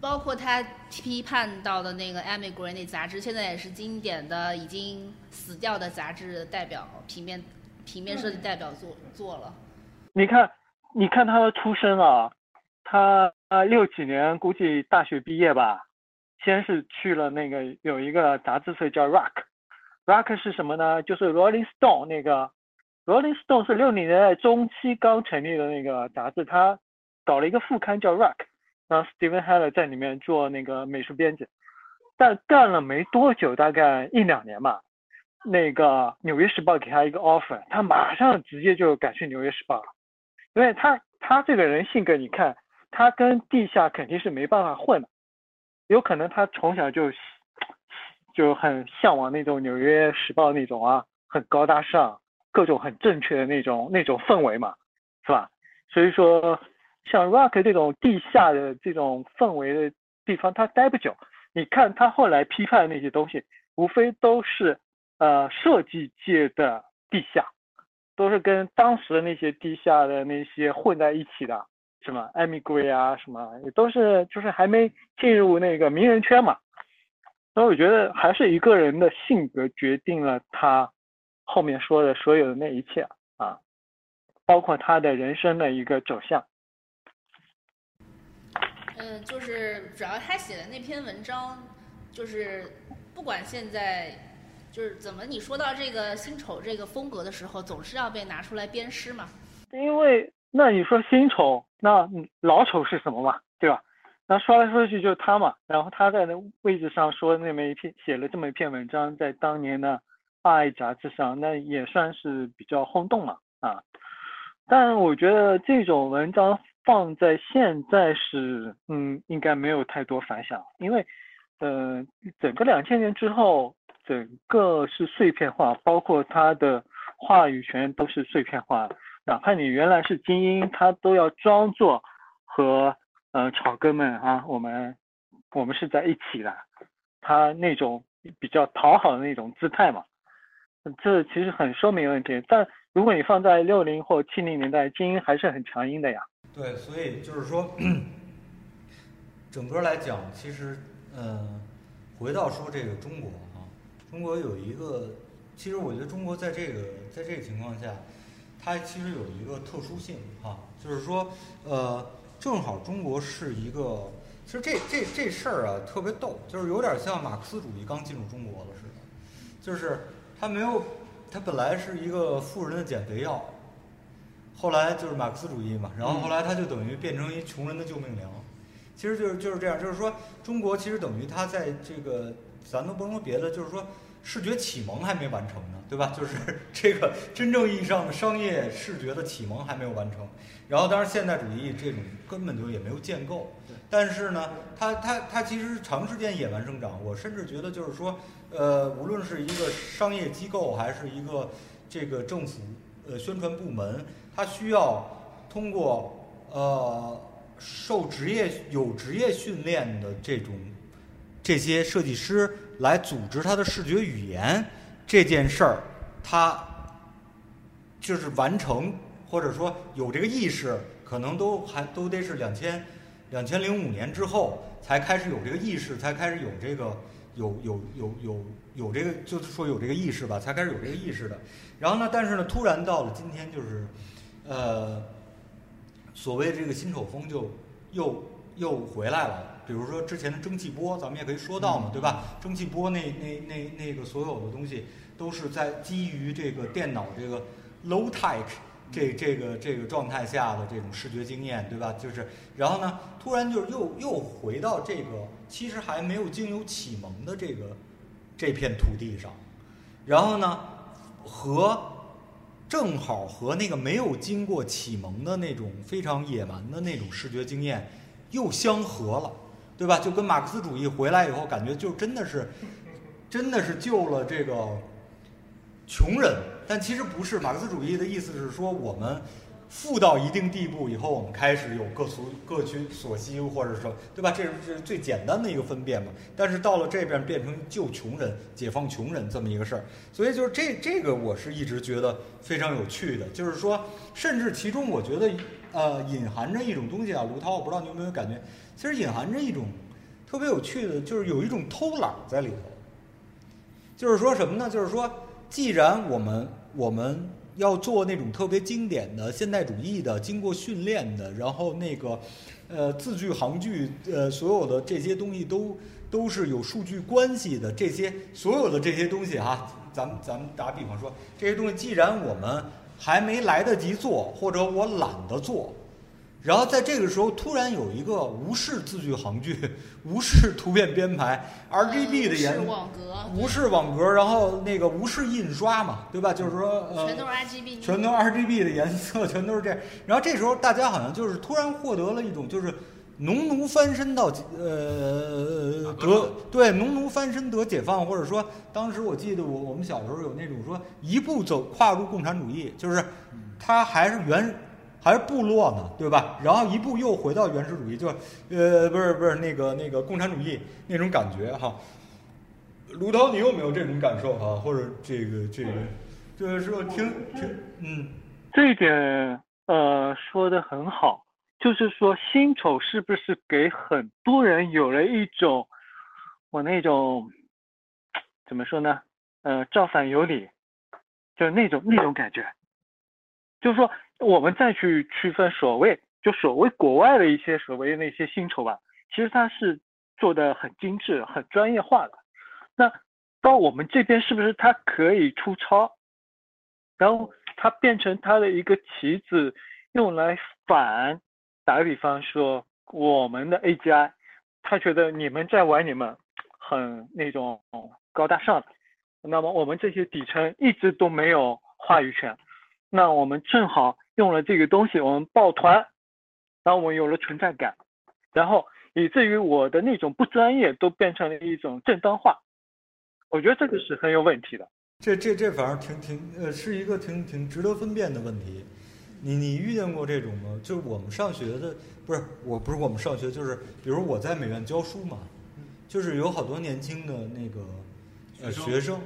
包括他批判到的那个《Emigrant》那杂志，现在也是经典的已经死掉的杂志的代表平面平面设计代表作做了。你看，你看他的出身啊，他啊六几年估计大学毕业吧，先是去了那个有一个杂志社叫 Rock 是什么呢？就是 Rolling Stone 那个 Rolling Stone 是六零年代中期刚成立的那个杂志，他搞了一个副刊叫 Rock，然后 Steven Heller 在里面做那个美术编辑，但干了没多久，大概一两年吧，那个《纽约时报》给他一个 offer，他马上直接就改去《纽约时报》了，因为他他这个人性格，你看他跟地下肯定是没办法混的，有可能他从小就就很向往那种《纽约时报》那种啊，很高大上，各种很正确的那种那种氛围嘛，是吧？所以说，像 Rock 这种地下的这种氛围的地方，他待不久。你看他后来批判的那些东西，无非都是呃设计界的地下，都是跟当时的那些地下的那些混在一起的，什么 Emigre 啊，什么也都是就是还没进入那个名人圈嘛。所以我觉得还是一个人的性格决定了他后面说的所有的那一切啊，包括他的人生的一个走向。嗯，就是主要他写的那篇文章，就是不管现在就是怎么你说到这个辛丑这个风格的时候，总是要被拿出来鞭尸嘛。因为那你说辛丑，那嗯老丑是什么嘛，对吧？那说来说去就是他嘛，然后他在那位置上说那么一篇写了这么一篇文章，在当年的《爱》杂志上，那也算是比较轰动嘛啊。但我觉得这种文章放在现在是，嗯，应该没有太多反响，因为，呃，整个两千年之后，整个是碎片化，包括他的话语权都是碎片化，哪怕你原来是精英，他都要装作和呃草根们啊，我们我们是在一起的，他那种比较讨好的那种姿态嘛，这其实很说明问题。但如果你放在六零或七零年代，精英还是很强硬的呀。对，所以就是说，整个来讲，其实，嗯，回到说这个中国啊，中国有一个，其实我觉得中国在这个在这个情况下，它其实有一个特殊性哈、就是说，呃，正好中国是一个，其实这这这事儿啊特别逗，就是有点像马克思主义刚进入中国了似的，就是它没有，它本来是一个富人的减肥药，后来就是马克思主义嘛，然后后来它就等于变成一穷人的救命粮。其实就是就是这样，就是说中国其实等于它在这个，咱都不能说别的，就是说视觉启蒙还没完成呢，对吧？就是 这个真正意义上的商业视觉的启蒙还没有完成。然后当然现代主义这种根本就也没有建构，但是呢，它它它其实长时间野蛮生长。我甚至觉得就是说，呃，无论是一个商业机构还是一个这个政府呃宣传部门，它需要通过呃受职业有职业训练的这种这些设计师来组织他的视觉语言这件事儿，他就是完成或者说有这个意识，可能都还都得是两千两千零五年之后才开始有这个意识，才开始有这个有有有有有这个就是说有这个意识吧，才开始有这个意识的。然后呢，但是呢，突然到了今天，就是呃，所谓这个新丑风就又又回来了。比如说之前的蒸汽波，咱们也可以说到嘛，对吧？蒸汽波那那那那个所有的东西都是在基于这个电脑这个 low tech 这这个这个状态下的这种视觉经验，对吧？就是然后呢，突然就是又又回到这个其实还没有经由启蒙的这个这片土地上，然后呢和正好和那个没有经过启蒙的那种非常野蛮的那种视觉经验又相合了，对吧？就跟马克思主义回来以后，感觉就真的是，真的是救了这个穷人。但其实不是，马克思主义的意思是说，我们富到一定地步以后，我们开始有各所各取所需，或者说，对吧？这是这是最简单的一个分辨嘛。但是到了这边变成救穷人、解放穷人这么一个事儿，所以就是这这个我是一直觉得非常有趣的，就是说，甚至其中我觉得呃隐含着一种东西啊，卢涛，我不知道你有没有感觉，其实隐含着一种特别有趣的，就是有一种偷懒在里头。就是说什么呢？就是说，既然我们我们要做那种特别经典的现代主义的、经过训练的，然后那个呃字句行距呃所有的这些东西都都是有数据关系的，这些所有的这些东西哈，咱们咱们打比方说，这些东西既然我们还没来得及做，或者我懒得做。然后在这个时候，突然有一个无视字句行距、无视图片编排、RGB 的颜是网格，无视网格，然后那个无视印刷嘛，对吧？就是说，呃，全都是 RGB，全都 RGB 的颜色，全都是这样。然后这时候大家好像就是突然获得了一种就是农奴翻身到呃得对农奴翻身得解放，或者说当时我记得我我们小时候有那种说一步走跨入共产主义，就是他还是原。还是部落呢，对吧？然后一步又回到原始主义，就，呃，不是不是那个那个共产主义那种感觉哈。卢涛，你有没有这种感受哈？或者这个这个，就是说听听嗯，这一点呃说的很好，就是说辛丑是不是给很多人有了一种我那种怎么说呢？呃，造反有理，就是那种那种感觉，就是说我们再去区分所谓就所谓国外的一些所谓那些薪酬吧，其实它是做的很精致、很专业化的。那到我们这边是不是它可以出超，然后它变成它的一个棋子，用来反？打个比方说，我们的 AGI，他觉得你们在玩你们很那种高大上的，那么我们这些底层一直都没有话语权，那我们正好用了这个东西，我们抱团，然后我们有了存在感，然后以至于我的那种不专业都变成了一种正当化，我觉得这个是很有问题的。这这这反而挺挺呃，是一个挺挺值得分辨的问题。你你遇见过这种吗？就是我们上学的，不是我不是我们上学，就是比如我在美院教书嘛，就是有好多年轻的那个呃学生，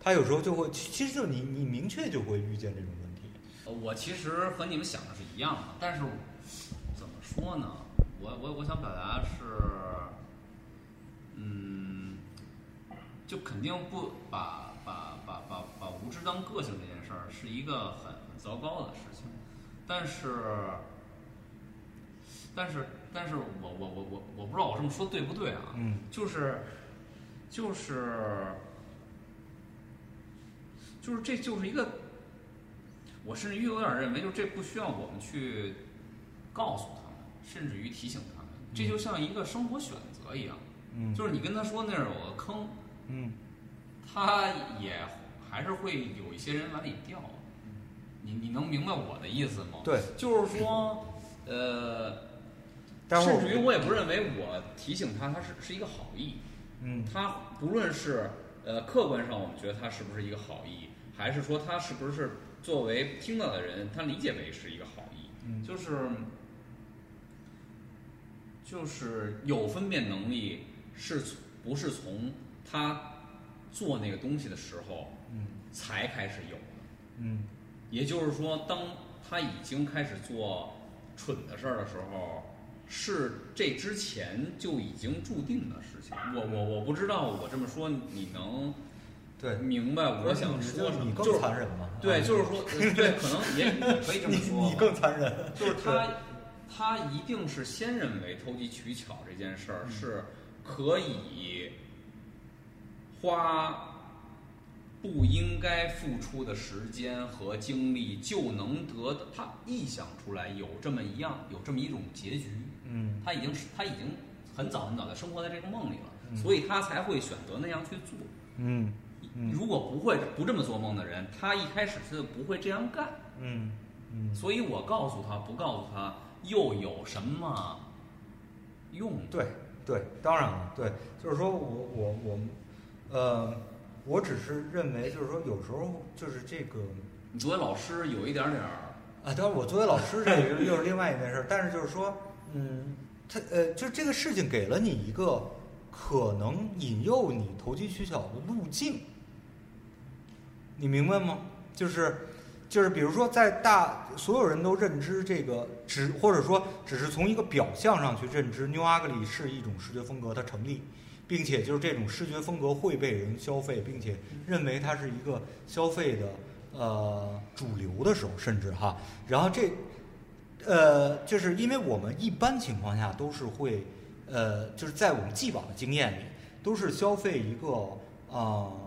他有时候就会，其其实就你你明确就会遇见这种我其实和你们想的是一样的，但是怎么说呢？我我我想表达是，嗯，就肯定不把把把把把无知当个性这件事儿是一个很很糟糕的事情，但是但是但是我我我我我不知道我这么说对不对啊？嗯就是就是就是这就是一个，我甚至于有点认为，就这不需要我们去告诉他们，甚至于提醒他们，这就像一个生活选择一样，嗯就是你跟他说那儿有个坑，嗯他也还是会有一些人往里掉。你你能明白我的意思吗？对，就是说，呃，甚至于我也不认为我提醒他，他是是一个好意。嗯他不论是呃客观上我们觉得他是不是一个好意，还是说他是不是作为听到的人，他理解为是一个好意，嗯就是就是有分辨能力是从不是从他做那个东西的时候嗯才开始有的？嗯也就是说，当他已经开始做蠢的事儿的时候，是这之前就已经注定的事情。我我我不知道我这么说你能对，明白我想说什么？你就是更残忍嘛？对，啊就是说，呃对，可能也也 可以这么说。你更残忍。就是他，他一定是先认为投机取巧这件事儿嗯是可以花不应该付出的时间和精力就能得到，他臆想出来有这么一样，有这么一种结局。嗯他已经是他已经很早很早的生活在这个梦里了，嗯所以他才会选择那样去做。嗯嗯如果不会不这么做梦的人，他一开始他就不会这样干。嗯嗯，所以我告诉他，不告诉他又有什么用？对对，当然了，对，就是说我我我，呃，我只是认为，就是说有时候就是这个你作为老师有一点点儿，啊，当然我作为老师这个又是另外一件事儿，但是就是说，嗯，他呃，就这个事情给了你一个可能引诱你投机取巧的路径，你明白吗？就是就是比如说在大所有人都认知这个只或者说只是从一个表象上去认知 New Ugly 是一种视觉风格，它成立，并且就是这种视觉风格会被人消费，并且认为它是一个消费的呃主流的时候，甚至哈，然后这呃就是因为我们一般情况下都是会呃就是在我们既往的经验里都是消费一个啊。呃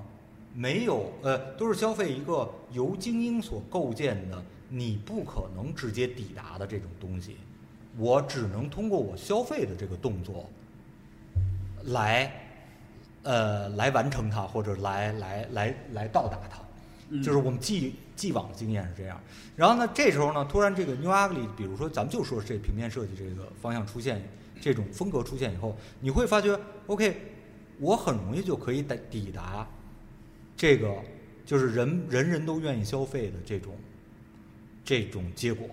没有，呃，都是消费一个由精英所构建的，你不可能直接抵达的这种东西，我只能通过我消费的这个动作，来，呃，来完成它，或者来来来来到达它，嗯就是我们既既往的经验是这样。然后呢，这时候呢，突然这个 New Ugly，比如说咱们就说这平面设计这个方向出现，这种风格出现以后，你会发觉，OK，我很容易就可以抵抵达。这个就是人人人都愿意消费的这种这种结果，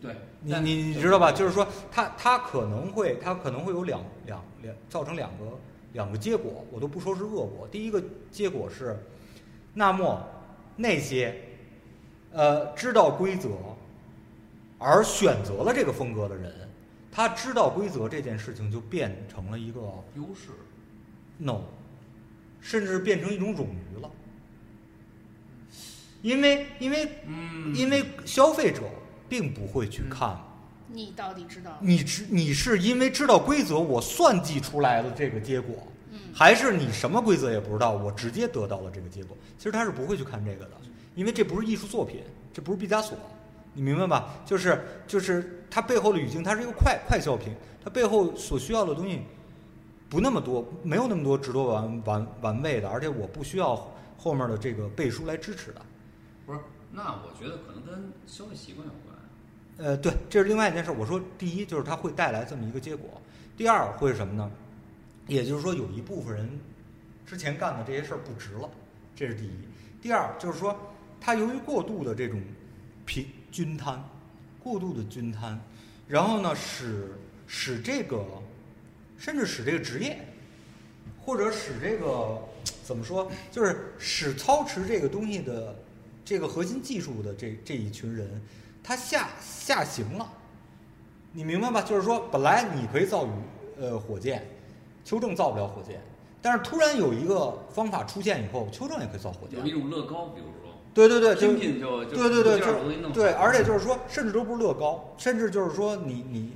对，你你你知道吧？就是说，它它可能会它可能会有两两两造成两个两个结果，我都不说是恶果。第一个结果是，那么那些呃知道规则而选择了这个风格的人，他知道规则这件事情就变成了一个优势，no，甚至变成一种冗余了。因为因为嗯因为消费者并不会去看，你到底知道？你知你是因为知道规则，我算计出来的这个结果，嗯，还是你什么规则也不知道，我直接得到了这个结果？其实他是不会去看这个的，因为这不是艺术作品，这不是毕加索，你明白吧？就是就是它背后的语境，它是一个快快消品，它背后所需要的东西不那么多，没有那么多值得玩玩玩味的，而且我不需要后面的这个背书来支持的。不是？那我觉得可能跟消费习惯有关。呃，对，这是另外一件事。我说，第一就是它会带来这么一个结果，第二会是什么呢？也就是说，有一部分人之前干的这些事儿不值了，这是第一。第二就是说，他由于过度的这种平均摊，过度的均摊，然后呢，使使这个，甚至使这个职业，或者使这个怎么说，就是使操持这个东西的这个核心技术的这这一群人，他下下行了，你明白吧？就是说，本来你可以造宇呃火箭，邱正造不了火箭，但是突然有一个方法出现以后，邱正也可以造火箭有。一种乐高，比如说对对对，就拼拼就就对对对，就对，而且就是说，甚至都不是乐高，甚至就是说你你你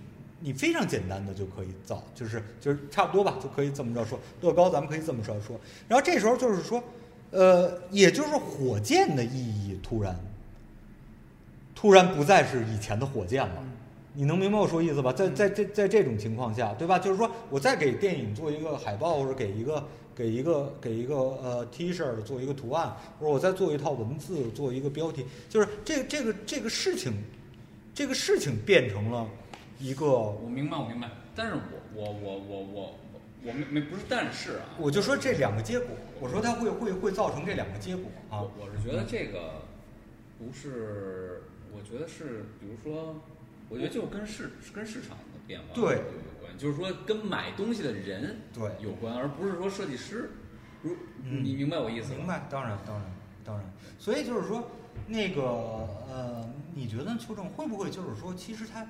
非常简单的就可以造，就是就是差不多吧，就可以这么着说。乐高咱们可以这么着说。然后这时候就是说，呃，也就是火箭的意义突然突然不再是以前的火箭了。你能明白我说意思吧？在在这在这种情况下，对吧？就是说我再给电影做一个海报，或者给一个给一个给一个呃 T 恤做一个图案，或者我再做一套文字，做一个标题，就是这这个这个事情，这个事情变成了一个，我明白，我明白。但是我我我我我我没没不是但是啊，我就说这两个结果，我说它会会会造成这两个结果啊我。是觉得这个不是，我觉得是，比如说，我觉得就跟市跟市场的变化对有关，就是说跟买东西的人对有关，而不是说设计师。如你明白我意思？明白，当然，当然，当然。所以就是说，那个呃，你觉得邱正会不会就是说，其实他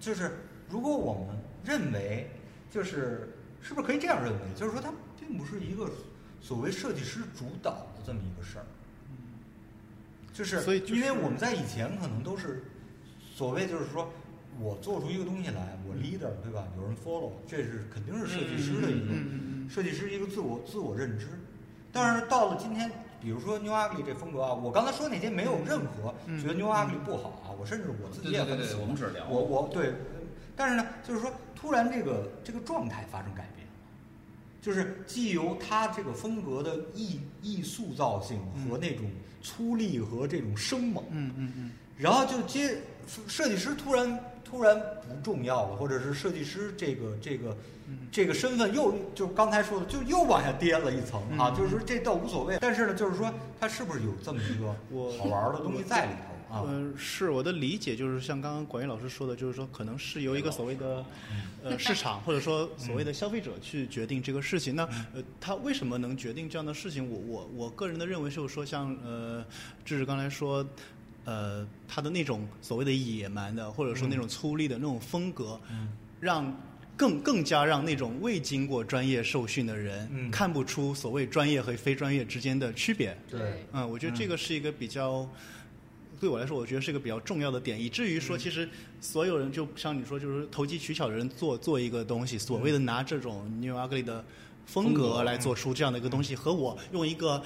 就是，如果我们认为，就是是不是可以这样认为，就是说，它并不是一个所谓设计师主导的这么一个事儿，就是所以因为我们在以前可能都是所谓就是说。我做出一个东西来，我 leader 对吧？有人 follow，这是肯定是设计师的一个、设计师一个自我自我认知。但是到了今天，比如说 New Ugly 这风格啊，我刚才说那些没有任何嗯觉得 New Ugly 不好啊，我甚至我自己也很喜欢。我们是聊。我我对，但是呢，就是说突然这个这个状态发生改变，就是既由他这个风格的艺艺塑造性和那种粗粝和这种生猛，嗯嗯嗯然后就接设计师突然突然不重要了，或者是设计师这个这个嗯这个身份又就刚才说的，就又往下跌了一层啊，嗯就是说这倒无所谓。但是呢，就是说他是不是有这么一个好玩的东西在里头啊？呃，是我的理解，就是像刚刚管云老师说的，就是说可能是由一个所谓的呃市场或者说所谓的消费者去决定这个事情。那呃，他为什么能决定这样的事情？我我我个人的认为就是说，像呃，志志刚才说。呃，他的那种所谓的野蛮的，或者说那种粗粝的那种风格，嗯让更更加让那种未经过专业受训的人、嗯看不出所谓专业和非专业之间的区别。对，嗯，我觉得这个是一个比较，对我来说，我觉得是一个比较重要的点，以至于说，其实所有人就像你说，就是投机取巧的人做做一个东西，所谓的拿这种 New Ugly 的风格来做出这样的一个东西，和我用一个。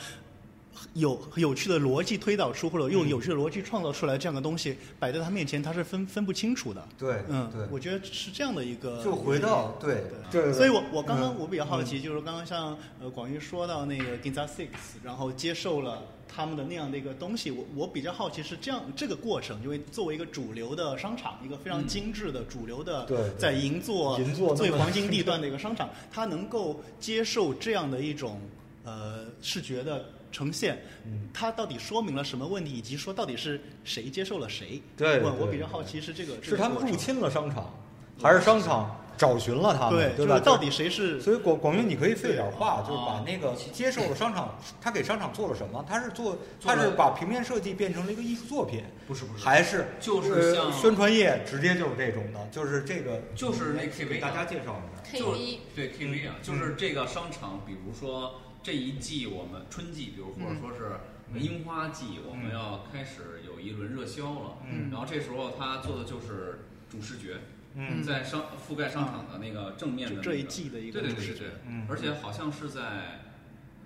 有有趣的逻辑推导出，或者用有趣的逻辑创造出来这样的东西摆在他面前，他是分分不清楚的。对嗯，对我觉得是这样的一个。就回到对对对，所以我我刚刚嗯我比较好奇，就是刚刚像呃广玉说到那个 Ginza Six，然后接受了他们的那样的一个东西，我我比较好奇是这样这个过程，因为作为一个主流的商场，一个非常精致的主流的，在银座银座最黄金地 段的一个商场，它能够接受这样的一种呃视觉的。呈现，嗯它到底说明了什么问题，以及说到底是谁接受了谁？对我我比较好奇是这个，是他们入侵了商场，还是商场找寻了他们？对，对吧？就是到底谁是所以广广云，你可以费点话，就是把那个接受了商场，他给商场做了什么？他是做，他是把平面设计变成了一个艺术作品，不是不是，还是就是呃像宣传页直接就是这种的，就是这个，就是那 KV 给大家介绍一下。就 KV 对 KV 啊，就是这个商场，比如说这一季我们春季，比如或者说是樱花季，我们要开始有一轮热销了，嗯。然后这时候他做的就是主视觉，嗯。在商覆盖商场的那个正面的、那个、这一季的一个主视觉对对对对对，嗯。而且好像是在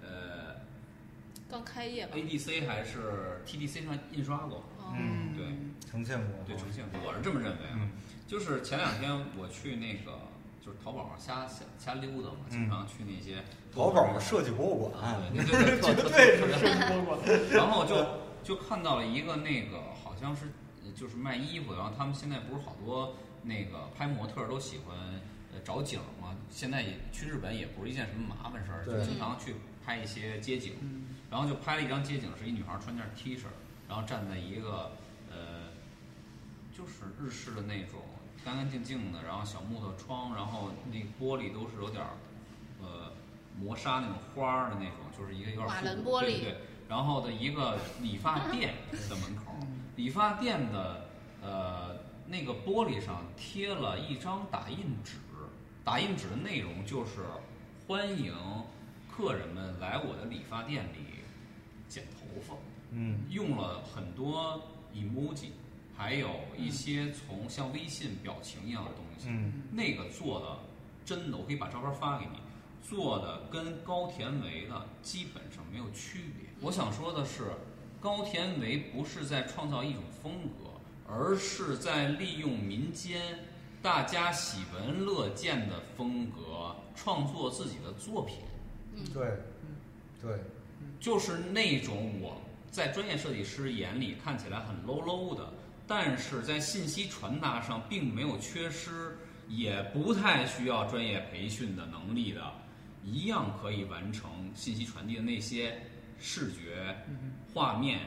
呃刚开业吧。ADC 还是 TDC 上印刷过，哦。嗯。对。呈现过，对，呈现过，我是这么认为啊。嗯。就是前两天我去那个就是淘宝上瞎瞎瞎溜达嘛，经常去那些淘宝设计博物馆，对对 对，特特对特别是设计博物馆。然后就就看到了一个那个好像是呃就是卖衣服，然后他们现在不是好多那个拍模特儿都喜欢呃找景儿嘛，现在也去日本也不是一件什么麻烦事儿，就经常去拍一些街景，然后就拍了一张街景，是一女孩儿穿件 T 恤，然后站在一个呃就是日式的那种干干净净的，然后小木头窗，然后那玻璃都是有点儿呃磨砂那种花儿的那种，就是一个有点复古楞玻璃对对。然后的一个理发 店的门口，理发店的呃那个玻璃上贴了一张打印纸，打印纸的内容就是欢迎客人们来我的理发店里剪头发，嗯用了很多 emoji，还有一些从像微信表情一样的东西。嗯那个做的真的，我可以把照片发给你，做的跟高田唯的基本上没有区别。我想说的是，高田唯不是在创造一种风格，而是在利用民间大家喜闻乐见的风格，创作自己的作品。嗯对对就是那种我在专业设计师眼里看起来很 low low 的，但是在信息传达上并没有缺失，也不太需要专业培训的能力的，一样可以完成信息传递的那些视觉画面，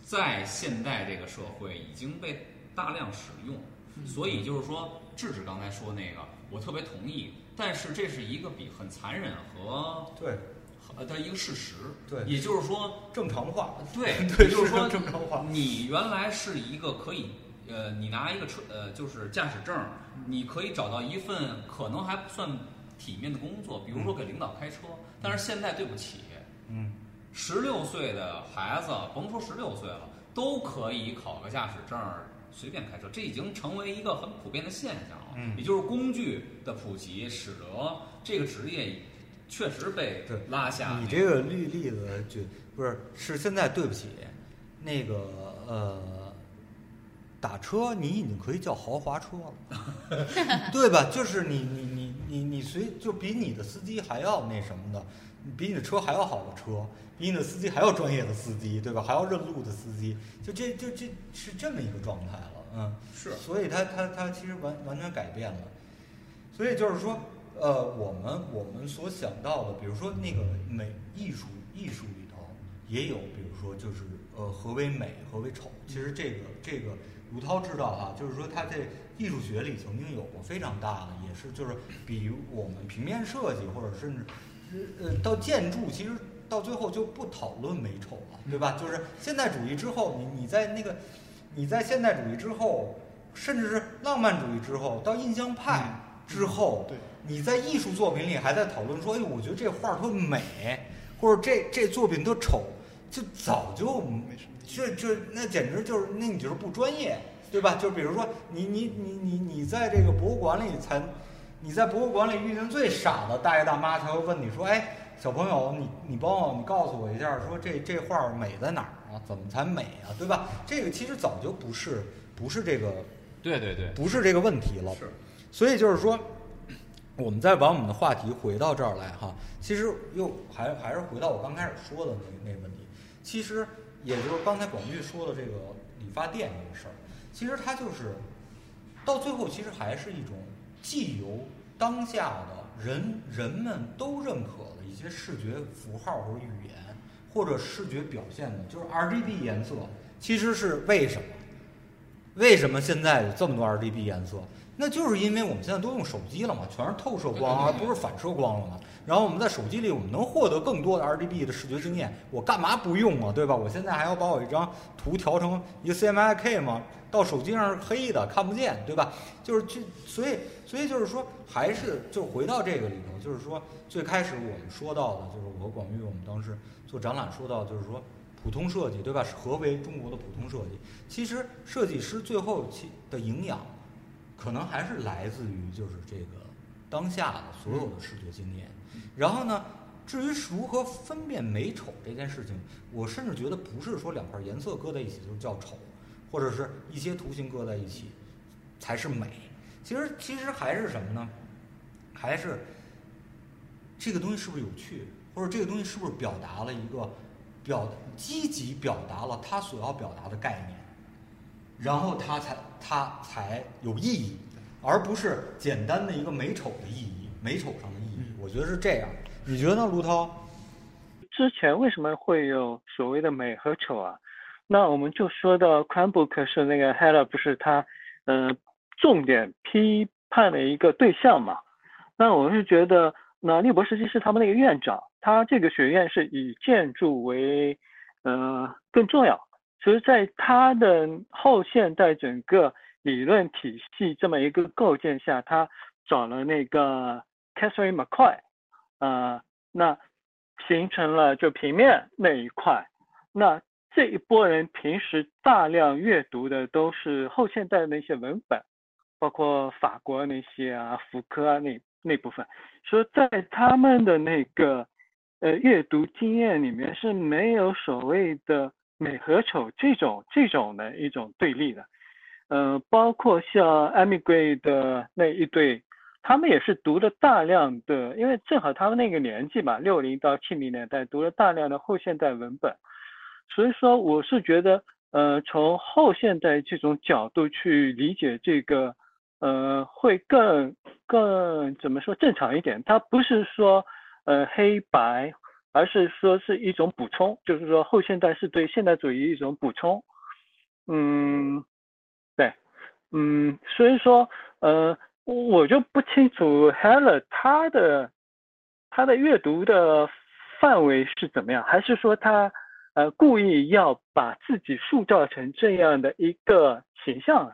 在现代这个社会已经被大量使用，所以就是说，智智刚才说那个，我特别同意，但是这是一个比很残忍和对呃的一个事实。对也就是说，正常化，对，对也就是说正常化，你原来是一个可以，呃，你拿一个车，呃，就是驾驶证，你可以找到一份可能还不算体面的工作，比如说给领导开车。但是现在对不起，嗯十六岁的孩子，甭说十六岁了，都可以考个驾驶证儿，随便开车，这已经成为一个很普遍的现象了。嗯也就是工具的普及，使得这个职业确实被对拉下。你这个例例子就不是是现在对不起，那个呃，打车你已经可以叫豪华车了，对吧？就是你你你你你随就比你的司机还要那什么的，比你的车还要好的车，比你的司机还要专业的司机，对吧？还要认路的司机，就这就这是这么一个状态了，嗯，是所以他他他其实完完全改变了。所以就是说，呃，我们我们所想到的，比如说那个美艺术艺术里头也有，比如说就是呃，何为美，何为丑。其实这个这个卢涛知道哈，就是说他在艺术学里曾经有过非常大的，也是就是比我们平面设计或者甚至呃到建筑，其实到最后就不讨论美丑了，对吧？就是现代主义之后，你你在那个你在现代主义之后，甚至是浪漫主义之后，到印象派之后，对，你在艺术作品里还在讨论说，哎，我觉得这画儿特美，或者这这作品特丑，就早就没什么意义这这那简直就是那你就是不专业，对吧？就比如说你你你你你在这个博物馆里才，你在博物馆里遇见最傻的大爷大妈才会问你说，哎，小朋友，你你帮我你告诉我一下，说这这画儿美在哪儿啊？怎么才美啊？对吧？这个其实早就不是不是这个对对对，不是这个问题了。是所以就是说，我们再把我们的话题回到这儿来哈，其实又还还是回到我刚开始说的那那问题，其实也就是刚才广玉说的这个理发店这个事儿，其实它就是到最后其实还是一种既由当下的人人们都认可的一些视觉符号或者语言，或者视觉表现的，就是 RGB 颜色，其实是为什么？为什么现在有这么多 RGB 颜色？那就是因为我们现在都用手机了嘛，全是透射光，而不是反射光了嘛。然后我们在手机里，我们能获得更多的 RGB 的视觉经验，我干嘛不用啊？对吧？我现在还要把我一张图调成一个 CMYK 吗？到手机上是黑的，看不见，对吧？就是这，所以所以就是说，还是就回到这个里头，就是说最开始我们说到的，就是我和广玉我们当时做展览说到，就是说普通设计，对吧？何为中国的普通设计？其实设计师最后其的营养，可能还是来自于就是这个当下的所有的视觉经验。然后呢，至于如何分辨美丑这件事情，我甚至觉得不是说两块颜色搁在一起就叫丑，或者是一些图形搁在一起才是美。其实其实还是什么呢？还是这个东西是不是有趣，或者这个东西是不是表达了一个表积极表达了他所要表达的概念，然后它才它才有意义，而不是简单的一个美丑的意义，美丑上的意义。我觉得是这样，你觉得呢，卢涛？之前为什么会有所谓的美和丑啊？那我们就说到 Cranbrook 是那个 Heller 不是他，呃，重点批判的一个对象嘛？那我是觉得，那利博斯基是他们那个院长，他这个学院是以建筑为呃更重要。所以在他的后现代整个理论体系这么一个构建下，他找了那个 Catherine McCoy，呃，那形成了就平面那一块。那这一波人平时大量阅读的都是后现代的那些文本，包括法国那些啊、福柯啊那那部分，说在他们的那个呃阅读经验里面是没有所谓的美和丑这种这种的一种对立的。呃，包括像 Emigrate 的那一对，他们也是读了大量的，因为正好他们那个年纪嘛，六零到七零年代读了大量的后现代文本，所以说我是觉得，呃，从后现代这种角度去理解这个，呃，会更更怎么说正常一点，它不是说呃黑白，而是说是一种补充，就是说后现代是对现代主义一种补充，嗯。对嗯，所以说，呃，我就不清楚 Heller 他的他的阅读的范围是怎么样，还是说他呃故意要把自己塑造成这样的一个形象？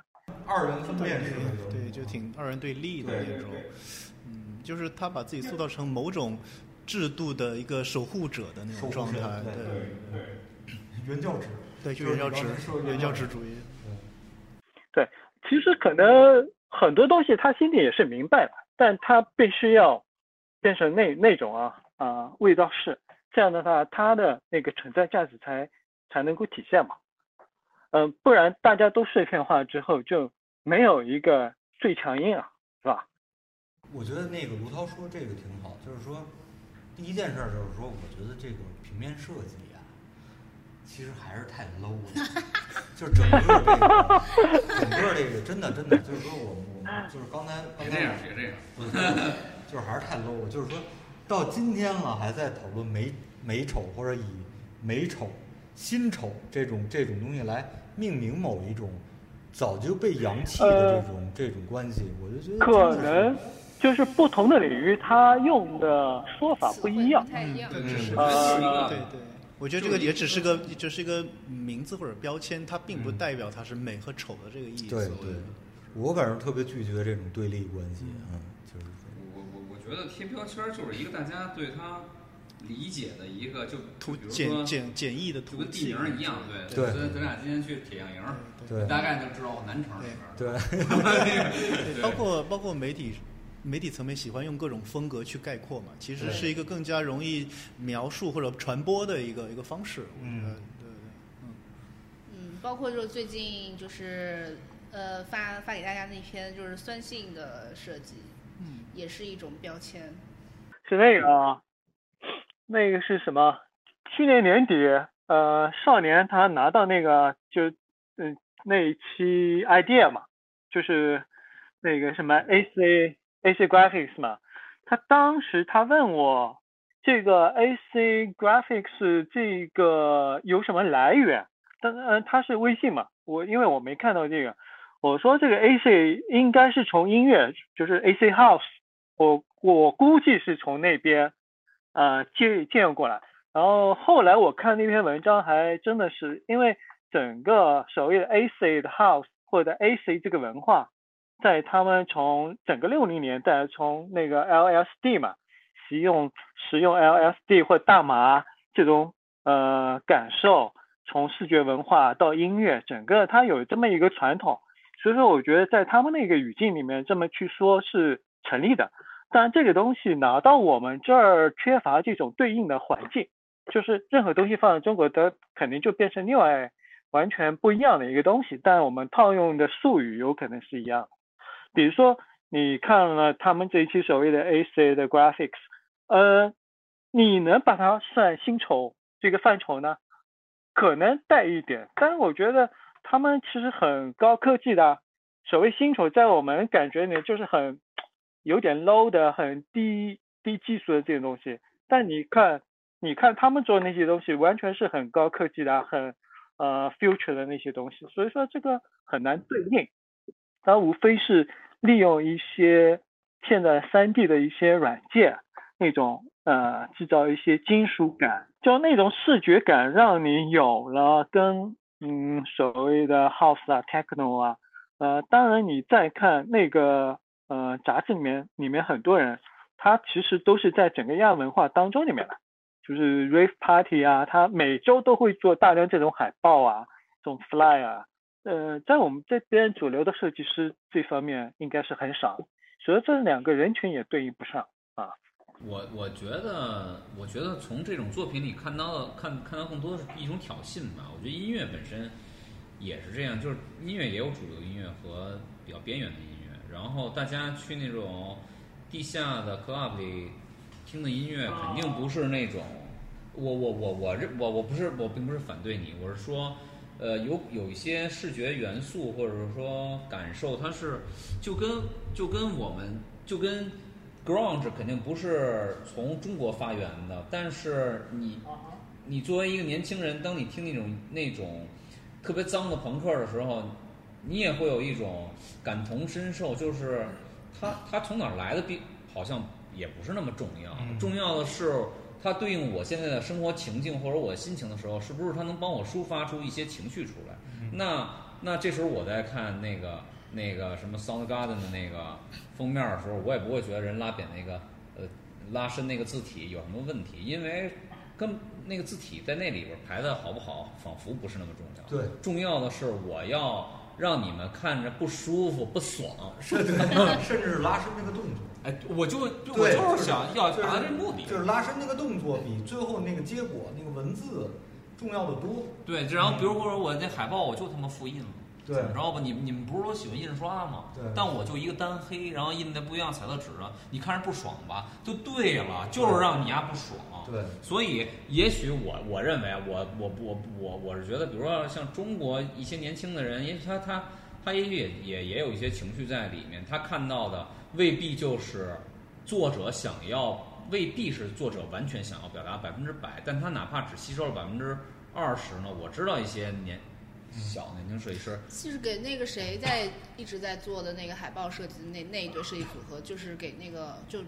二人分辨式，对，就挺二人对立的那种。嗯，就是他把自己塑造成某种制度的一个守护者的那种状态。对对对，原教旨。对，就原教旨，原教旨主义。对。其实可能很多东西他心里也是明白的，但他必须要变成那那种啊啊味道是这样的话，他的那个存在价值才才能够体现嘛。嗯，不然大家都碎片化之后就没有一个最强音啊，是吧？我觉得那个卢涛说这个挺好，就是说第一件事就是说，我觉得这个平面设计啊，其实还是太 low 了。就是整个这个，整个这个真的真的就是说，我我们就是刚才刚才这样别这样，就是还是太 low 了。就是说到今天了，还在讨论美美丑或者以美丑、新丑这种这种东西来命名某一种早就被洋气的这种这种关系，我就觉得可能就是不同的领域，它用的说法不一样。太一样。对对对。我觉得这个也只是个，就是一个名字或者标签，它并不代表它是美和丑的这个意思。对对，我反正特别拒绝这种对立关系，嗯，就是我我我觉得贴标签就是一个大家对它理解的一个就图简简简易的图，跟地名一样，对对。咱咱俩今天去铁匠营，对，大概就知道南城那边对，包括包括媒体。媒体层面喜欢用各种风格去概括嘛，其实是一个更加容易描述或者传播的一个一个方式。嗯，对对，嗯。嗯，包括就是最近就是呃发发给大家那篇就是酸性的设计，嗯，也是一种标签。是那个啊，那个是什么？去年年底，呃，少年他拿到那个就嗯那一期 idea 嘛，就是那个什么 AC。AC Graphics 嘛，他当时他问我这个 AC Graphics 这个有什么来源？但嗯，他是微信嘛，我因为我没看到这个，我说这个 AC 应该是从音乐，就是 AC House，我我估计是从那边啊借借过来。然后后来我看那篇文章，还真的是因为整个所谓的 AC 的 House 或者 AC 这个文化。在他们从整个六零年代，从那个 LSD 嘛，使用使用 LSD 或大麻这种呃感受，从视觉文化到音乐，整个它有这么一个传统，所以说我觉得在他们那个语境里面这么去说是成立的。但这个东西拿到我们这儿缺乏这种对应的环境，就是任何东西放在中国，它肯定就变成另外完全不一样的一个东西，但我们套用的术语有可能是一样。比如说，你看了他们这一期所谓的 AC 的 graphics，呃，你能把它算薪酬这个范畴呢？可能带一点，但是我觉得他们其实很高科技的。所谓薪酬，在我们感觉里就是很有点 low 的、很低低技术的这些东西。但你看，你看他们做那些东西，完全是很高科技的、很呃 future 的那些东西。所以说这个很难对应。它无非是利用一些现在三 D 的一些软件，那种呃制造一些金属感，就那种视觉感，让你有了跟嗯所谓的 House 啊、Techno 啊，呃，当然你再看那个呃杂志里面，里面很多人他其实都是在整个亚文化当中里面的，就是 rave party 啊，他每周都会做大量这种海报啊，这种 fly 啊，呃，在我们这边主流的设计师这方面应该是很少，所以这两个人群也对应不上啊。我我觉得，我觉得从这种作品里看到的，看看到更多的是一种挑衅吧。我觉得音乐本身也是这样，就是音乐也有主流音乐和比较边缘的音乐。然后大家去那种地下的 club 里听的音乐，肯定不是那种。我我我我认我我不是我并不是反对你，我是说，呃，有有一些视觉元素或者说感受，它是就跟就跟我们就跟 grunge 肯定不是从中国发源的，但是你你作为一个年轻人，当你听那种那种特别脏的朋克的时候，你也会有一种感同身受，就是它它从哪儿来的，并好像也不是那么重要，嗯重要的是。它对应我现在的生活情境或者我心情的时候，是不是它能帮我抒发出一些情绪出来？那那这时候我在看那个那个什么 Soundgarden 的那个封面的时候，我也不会觉得人拉扁那个呃拉伸那个字体有什么问题，因为跟那个字体在那里边排的好不好，仿佛不是那么重要。对，重要的是我要让你们看着不舒服、不爽。甚至 甚至是拉伸那个动作，哎，我就就我就是想要达到这目的。就是拉伸那个动作比最后那个结果那个文字重要的多。对，然后比如说我那海报我就他妈复印了。对怎么着吧？你们你们不是都喜欢印刷吗？对但我就一个单黑，然后印在不一样彩色纸上，你看着不爽吧？就对了，就是让你丫不爽。对，所以也许我我认为啊，我我我我我是觉得，比如说像中国一些年轻的人，也许他他他也许也也也有一些情绪在里面，他看到的未必就是作者想要，未必是作者完全想要表达百分之百，但他哪怕只吸收了百分之二十呢？我知道一些年小年轻设计师，就是给那个谁在一直在做的那个海报设计的那那一对设计组合，就是给那个就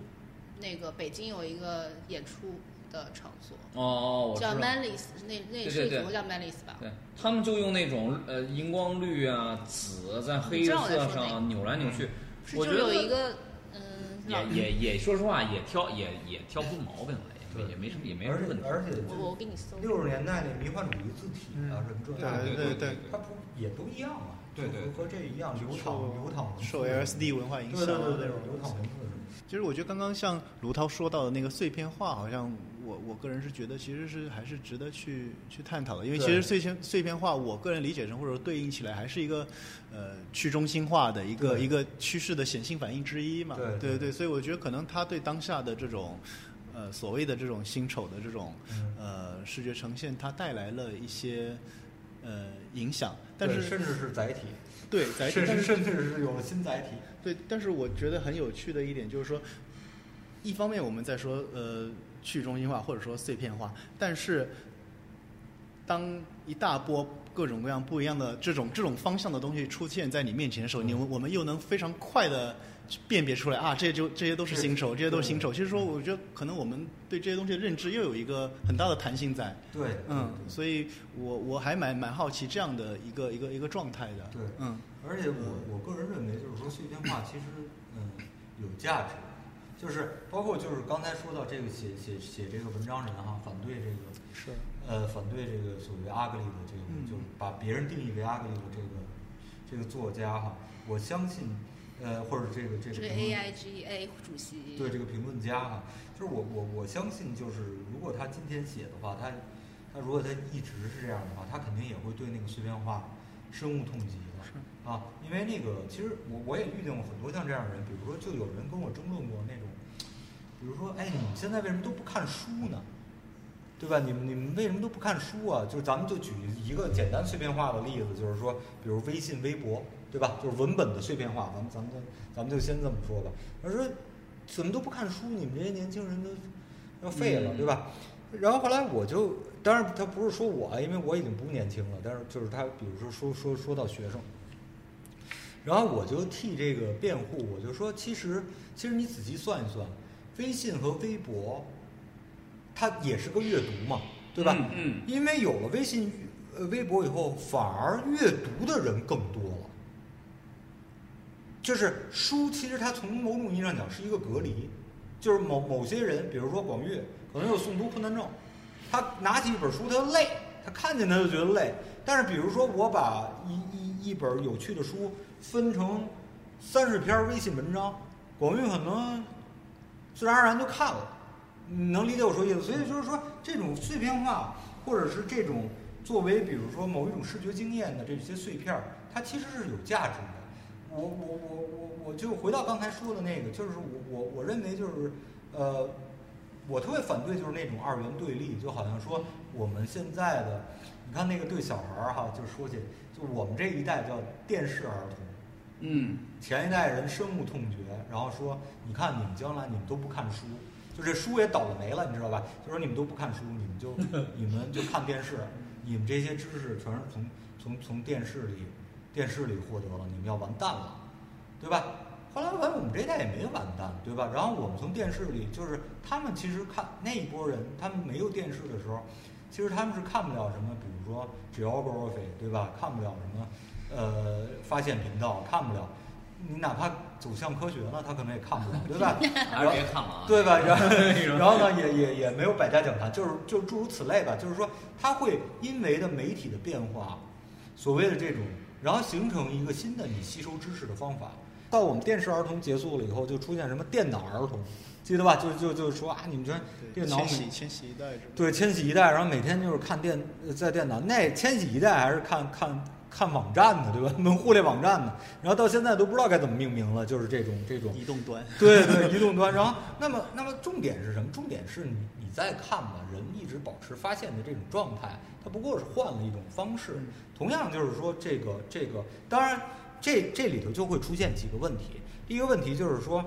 那个北京有一个演出的场所哦，我知叫。Manlis，那那设计组合叫 Manlis 吧？对他们就用那种呃荧光绿啊、紫在黑色上扭来扭去，我觉得一个嗯，也也也说实话也挑也也挑不出毛病来，也没也没什么也没什而且么问题。而且我我给你搜。六十年代那迷幻主义字体啊什么这那对对对它不也都一样嘛？对对和和这一样，流淌流淌受 LSD 文化影响对对对对，的那种流淌文字是其实我觉得刚刚像卢涛说到的那个碎片化，好像我我个人是觉得其实是还是值得去去探讨的，因为其实碎片碎片化，我个人理解成或者说对应起来，还是一个呃去中心化的一个一个趋势的显性反应之一嘛。对对所以我觉得可能它对当下的这种呃所谓的这种新丑的这种嗯呃视觉呈现，它带来了一些呃影响，但是甚至是载体，对载体，甚至是甚至是有了新载体。对，但是我觉得很有趣的一点就是说，一方面我们在说呃去中心化或者说碎片化，但是当一大波各种各样不一样的这种这种方向的东西出现在你面前的时候，你我们又能非常快的辨别出来啊，这些就这些都是新手，这些都是新手。其实说，我觉得可能我们对这些东西的认知又有一个很大的弹性在。对，嗯，所以我我还蛮蛮好奇这样的一个一个一个状态的。对嗯，而且我我个人认为，就是说碎片化其实嗯有价值，就是包括就是刚才说到这个写写写这个文章人哈，反对这个是，呃反对这个所谓阿格里的这个，嗯就是把别人定义为阿格里的这个这个作家哈，我相信呃或者这个这个是评论 AIGA 主席。对这个评论家哈，就是我我我相信，就是如果他今天写的话，他他如果他一直是这样的话，他肯定也会对那个碎片化深恶痛疾的。啊，因为那个其实我我也遇见过很多像这样的人，比如说就有人跟我争论过那种，比如说哎，你们现在为什么都不看书呢？对吧？你们你们为什么都不看书啊？就是咱们就举一个简单碎片化的例子，就是说，比如微信、微博，对吧？就是文本的碎片化，咱们咱们就咱们就先这么说吧。他说怎么都不看书？你们这些年轻人都要废了，对吧？然后后来我就，当然他不是说我，因为我已经不年轻了，但是就是他，比如说说说说到学生，然后我就替这个辩护，我就说，其实其实你仔细算一算，微信和微博，它也是个阅读嘛，对吧？嗯嗯因为有了微信、呃微博以后，反而阅读的人更多了。就是书，其实它从某种意义上讲是一个隔离，就是某某些人，比如说广岳，可能有诵读困难症，他拿起一本书他就累，他看见他就觉得累。但是比如说我把一一一本有趣的书分成三十篇微信文章，广岳可能自然而然就看了。你能理解我说意思？所以就是说，这种碎片化，或者是这种作为比如说某一种视觉经验的这些碎片，它其实是有价值的。我我我我我就回到刚才说的那个，就是我我我认为就是呃，我特别反对就是那种二元对立，就好像说我们现在的，你看那个对小孩儿哈，就说起就我们这一代叫电视儿童，嗯，前一代人深恶痛绝，然后说你看你们将来你们都不看书，就这书也倒了霉了，你知道吧？就说你们都不看书，你们就 你们就看电视，你们这些知识全是从从从电视里电视里获得了，你们要完蛋了，对吧？后来完我们这一代也没完蛋，对吧？然后我们从电视里，就是他们其实看那一波人，他们没有电视的时候，其实他们是看不了什么，比如说 geography，对吧？看不了什么，呃，发现频道，看不了。你哪怕走向科学呢，他可能也看不了，对吧？还是别看了啊。对吧？然后然后呢，也也也没有百家讲坛，就是就诸如此类吧。就是说，它会因为的媒体的变化，所谓的这种，然后形成一个新的你吸收知识的方法。到我们电视儿童结束了以后，就出现什么电脑儿童，记得吧？就就就说啊，你们这电脑千禧千禧一代是吧？对，千禧一代，然后每天就是看电，呃在电脑那千禧一代还是看看看网站的，对吧？门户类网站的，然后到现在都不知道该怎么命名了，就是这种这种 移动端。对对，移动端。然后，那么那么重点是什么？重点是你你在看吧，人一直保持发现的这种状态，它不过是换了一种方式。同样就是说，这个这个，当然这这里头就会出现几个问题。第一个问题就是说，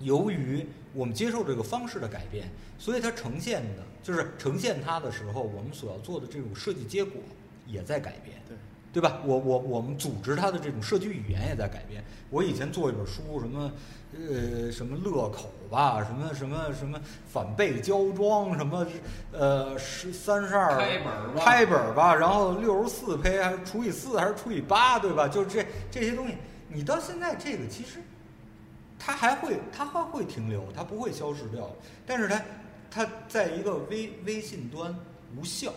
由于我们接受这个方式的改变，所以它呈现的就是呈现它的时候，我们所要做的这种设计结果也在改变。对。对吧？我我我们组织它的这种社区语言也在改变。我以前做一本书，什么呃什么乐口吧，什么什么什么反背胶装，什么呃十三十二开本儿吧开本儿吧，然后六十四胚还是除以四还是除以八，对吧？就这这些东西，你到现在这个其实它还会它还会停留，它不会消失掉，但是它它在一个微微信端无效，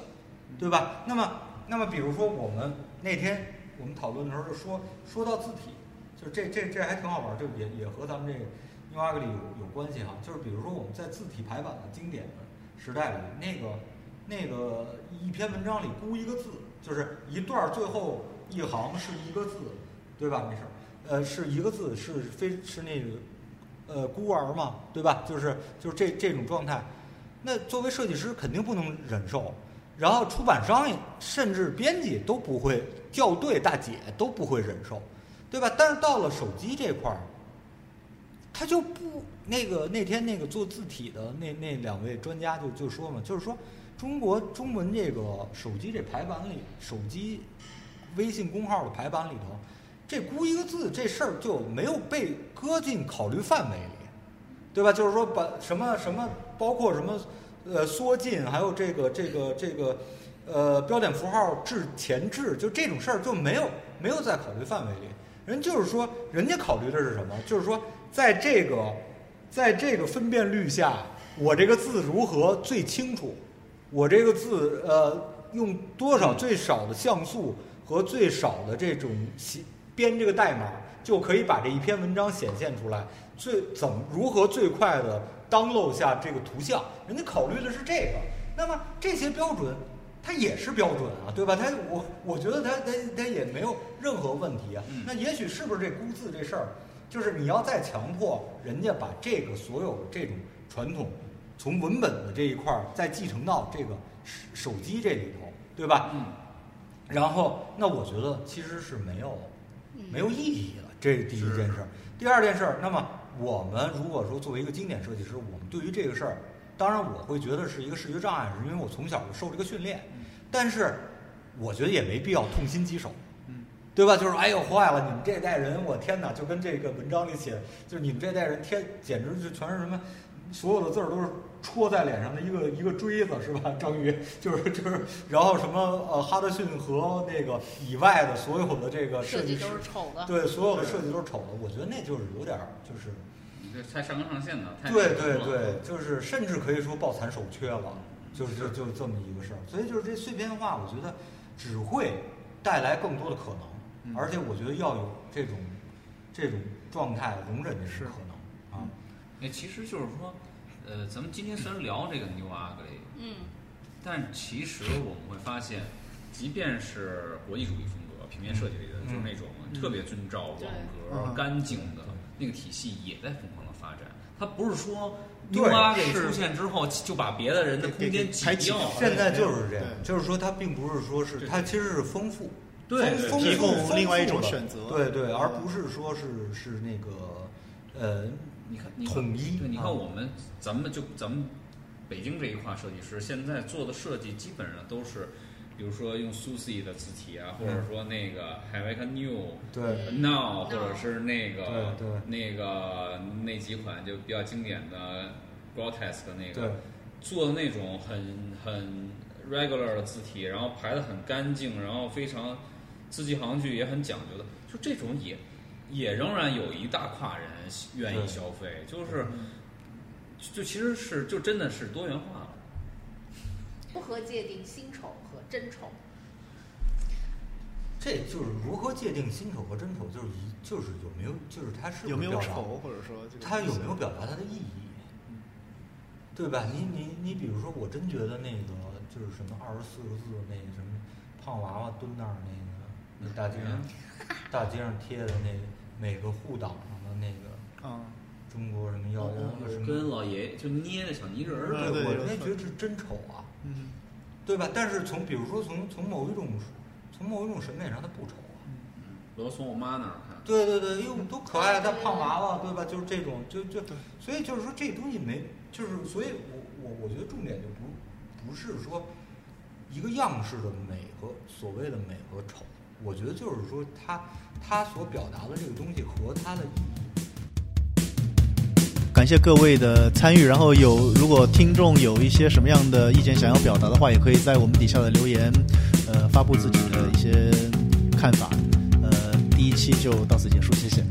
对吧？那么那么比如说我们那天我们讨论的时候就说说到字体，就这这这还挺好玩儿，这也也和咱们这个 New Ugly 有有关系哈。就是比如说我们在字体排版的经典的时代里，那个那个一篇文章里估一个字，就是一段最后一行是一个字，对吧？没事儿，呃，是一个字，是非是那个呃孤儿嘛，对吧？就是就是这这种状态，那作为设计师肯定不能忍受。然后出版商甚至编辑都不会，校对大姐都不会忍受，对吧？但是到了手机这块儿，他就不那个那天那个做字体的那那两位专家就就说嘛，就是说中国中文这个手机这排版里，手机微信公号的排版里头，这估一个字这事儿就没有被搁进考虑范围里，对吧？就是说把什么什么，包括什么呃缩进，还有这个这个这个呃标点符号置前置，就这种事儿就没有没有在考虑范围里。人就是说，人家考虑的是什么？就是说，在这个在这个分辨率下，我这个字如何最清楚？我这个字呃用多少最少的像素和最少的这种写编这个代码，就可以把这一篇文章显现出来。最怎么如何最快的 download 下这个图像？人家考虑的是这个。那么这些标准，它也是标准啊，对吧？它我我觉得它它它也没有任何问题啊。那也许是不是这估字这事儿，就是你要再强迫人家把这个所有这种传统，从文本的这一块儿再继承到这个手手机这里头，对吧？嗯。然后，那我觉得其实是没有没有意义了，这是第一件事儿。第二件事儿，那么我们如果说作为一个经典设计师，我们对于这个事儿，当然我会觉得是一个视觉障碍，是因为我从小就受这个训练，但是我觉得也没必要痛心疾首。嗯，对吧？就是哎呦坏了，你们这代人，我天哪，就跟这个文章里写，就是你们这代人天简直就全是什么，所有的字儿都是戳在脸上的一个一个锥子，是吧？章鱼就是就是，然后什么呃哈德逊和那个以外的所有的这个设计都是丑的。对，所有的设计都是丑的，我觉得那就是有点儿就是你这太上纲上线了，太对对对，就是甚至可以说抱残守缺了，就是就就这么一个事儿。所以就是这碎片化，我觉得只会带来更多的可嗯能，而且我觉得要有这种这种状态容忍这是种可能啊。哎，其实就是说，呃，咱们今天虽然聊这个 New Ugly，嗯，但其实我们会发现，即便是国际主义风格、平面设计里的，嗯就是那种特别遵照网格、嗯干净的那个体系，也在疯狂的发展。它不是说 New Ugly 出现之后就把别的人的空间挤掉了。现在就是这样，就是说它并不是说是它其实是丰富，对提供另外一种选择对对，嗯而不是说是是那个呃你看，你统一对，你看啊。我们，咱们就咱们北京这一块设计师，现在做的设计基本上都是，比如说用 Susie 的字体啊，或者说那个 Have a New 对。Now，或者是那个对对。那个那几款就比较经典的 Grotesque 的那对。个，做的那种很很 regular 的字体，然后排的很干净，然后非常字迹行距也很讲究的，就这种也也仍然有一大跨人愿意消费，就是就其实是就真的是多元化了。不合界定新丑和真丑。这就是如何界定新丑和真丑，就是一就是有没有就是它是有没有表达丑，或者说这个它有没有表达它的意义，对吧？你你你比如说，我真觉得那个就是什么二十四个字那什么胖娃娃蹲那儿那个那大街上大街上贴的那每个户党上的那个啊，中国什么跟老爷就捏的小泥人儿对对我有那觉得是真丑啊，嗯对吧？但是从比如说从从某一种从某一种审美上，它不丑啊。嗯我都从我妈那儿看。对对对，哟，多可爱，他胖娃娃，对吧？就是这种，就就，所以就是说这东西没，就是所以我我我觉得重点就不不是说一个样式的美和所谓的美和丑，我觉得就是说它它所表达的这个东西和它的意义。感谢各位的参与，然后有如果听众有一些什么样的意见想要表达的话，也可以在我们底下的留言，呃，发布自己的一些看法。呃，第一期就到此结束，谢谢。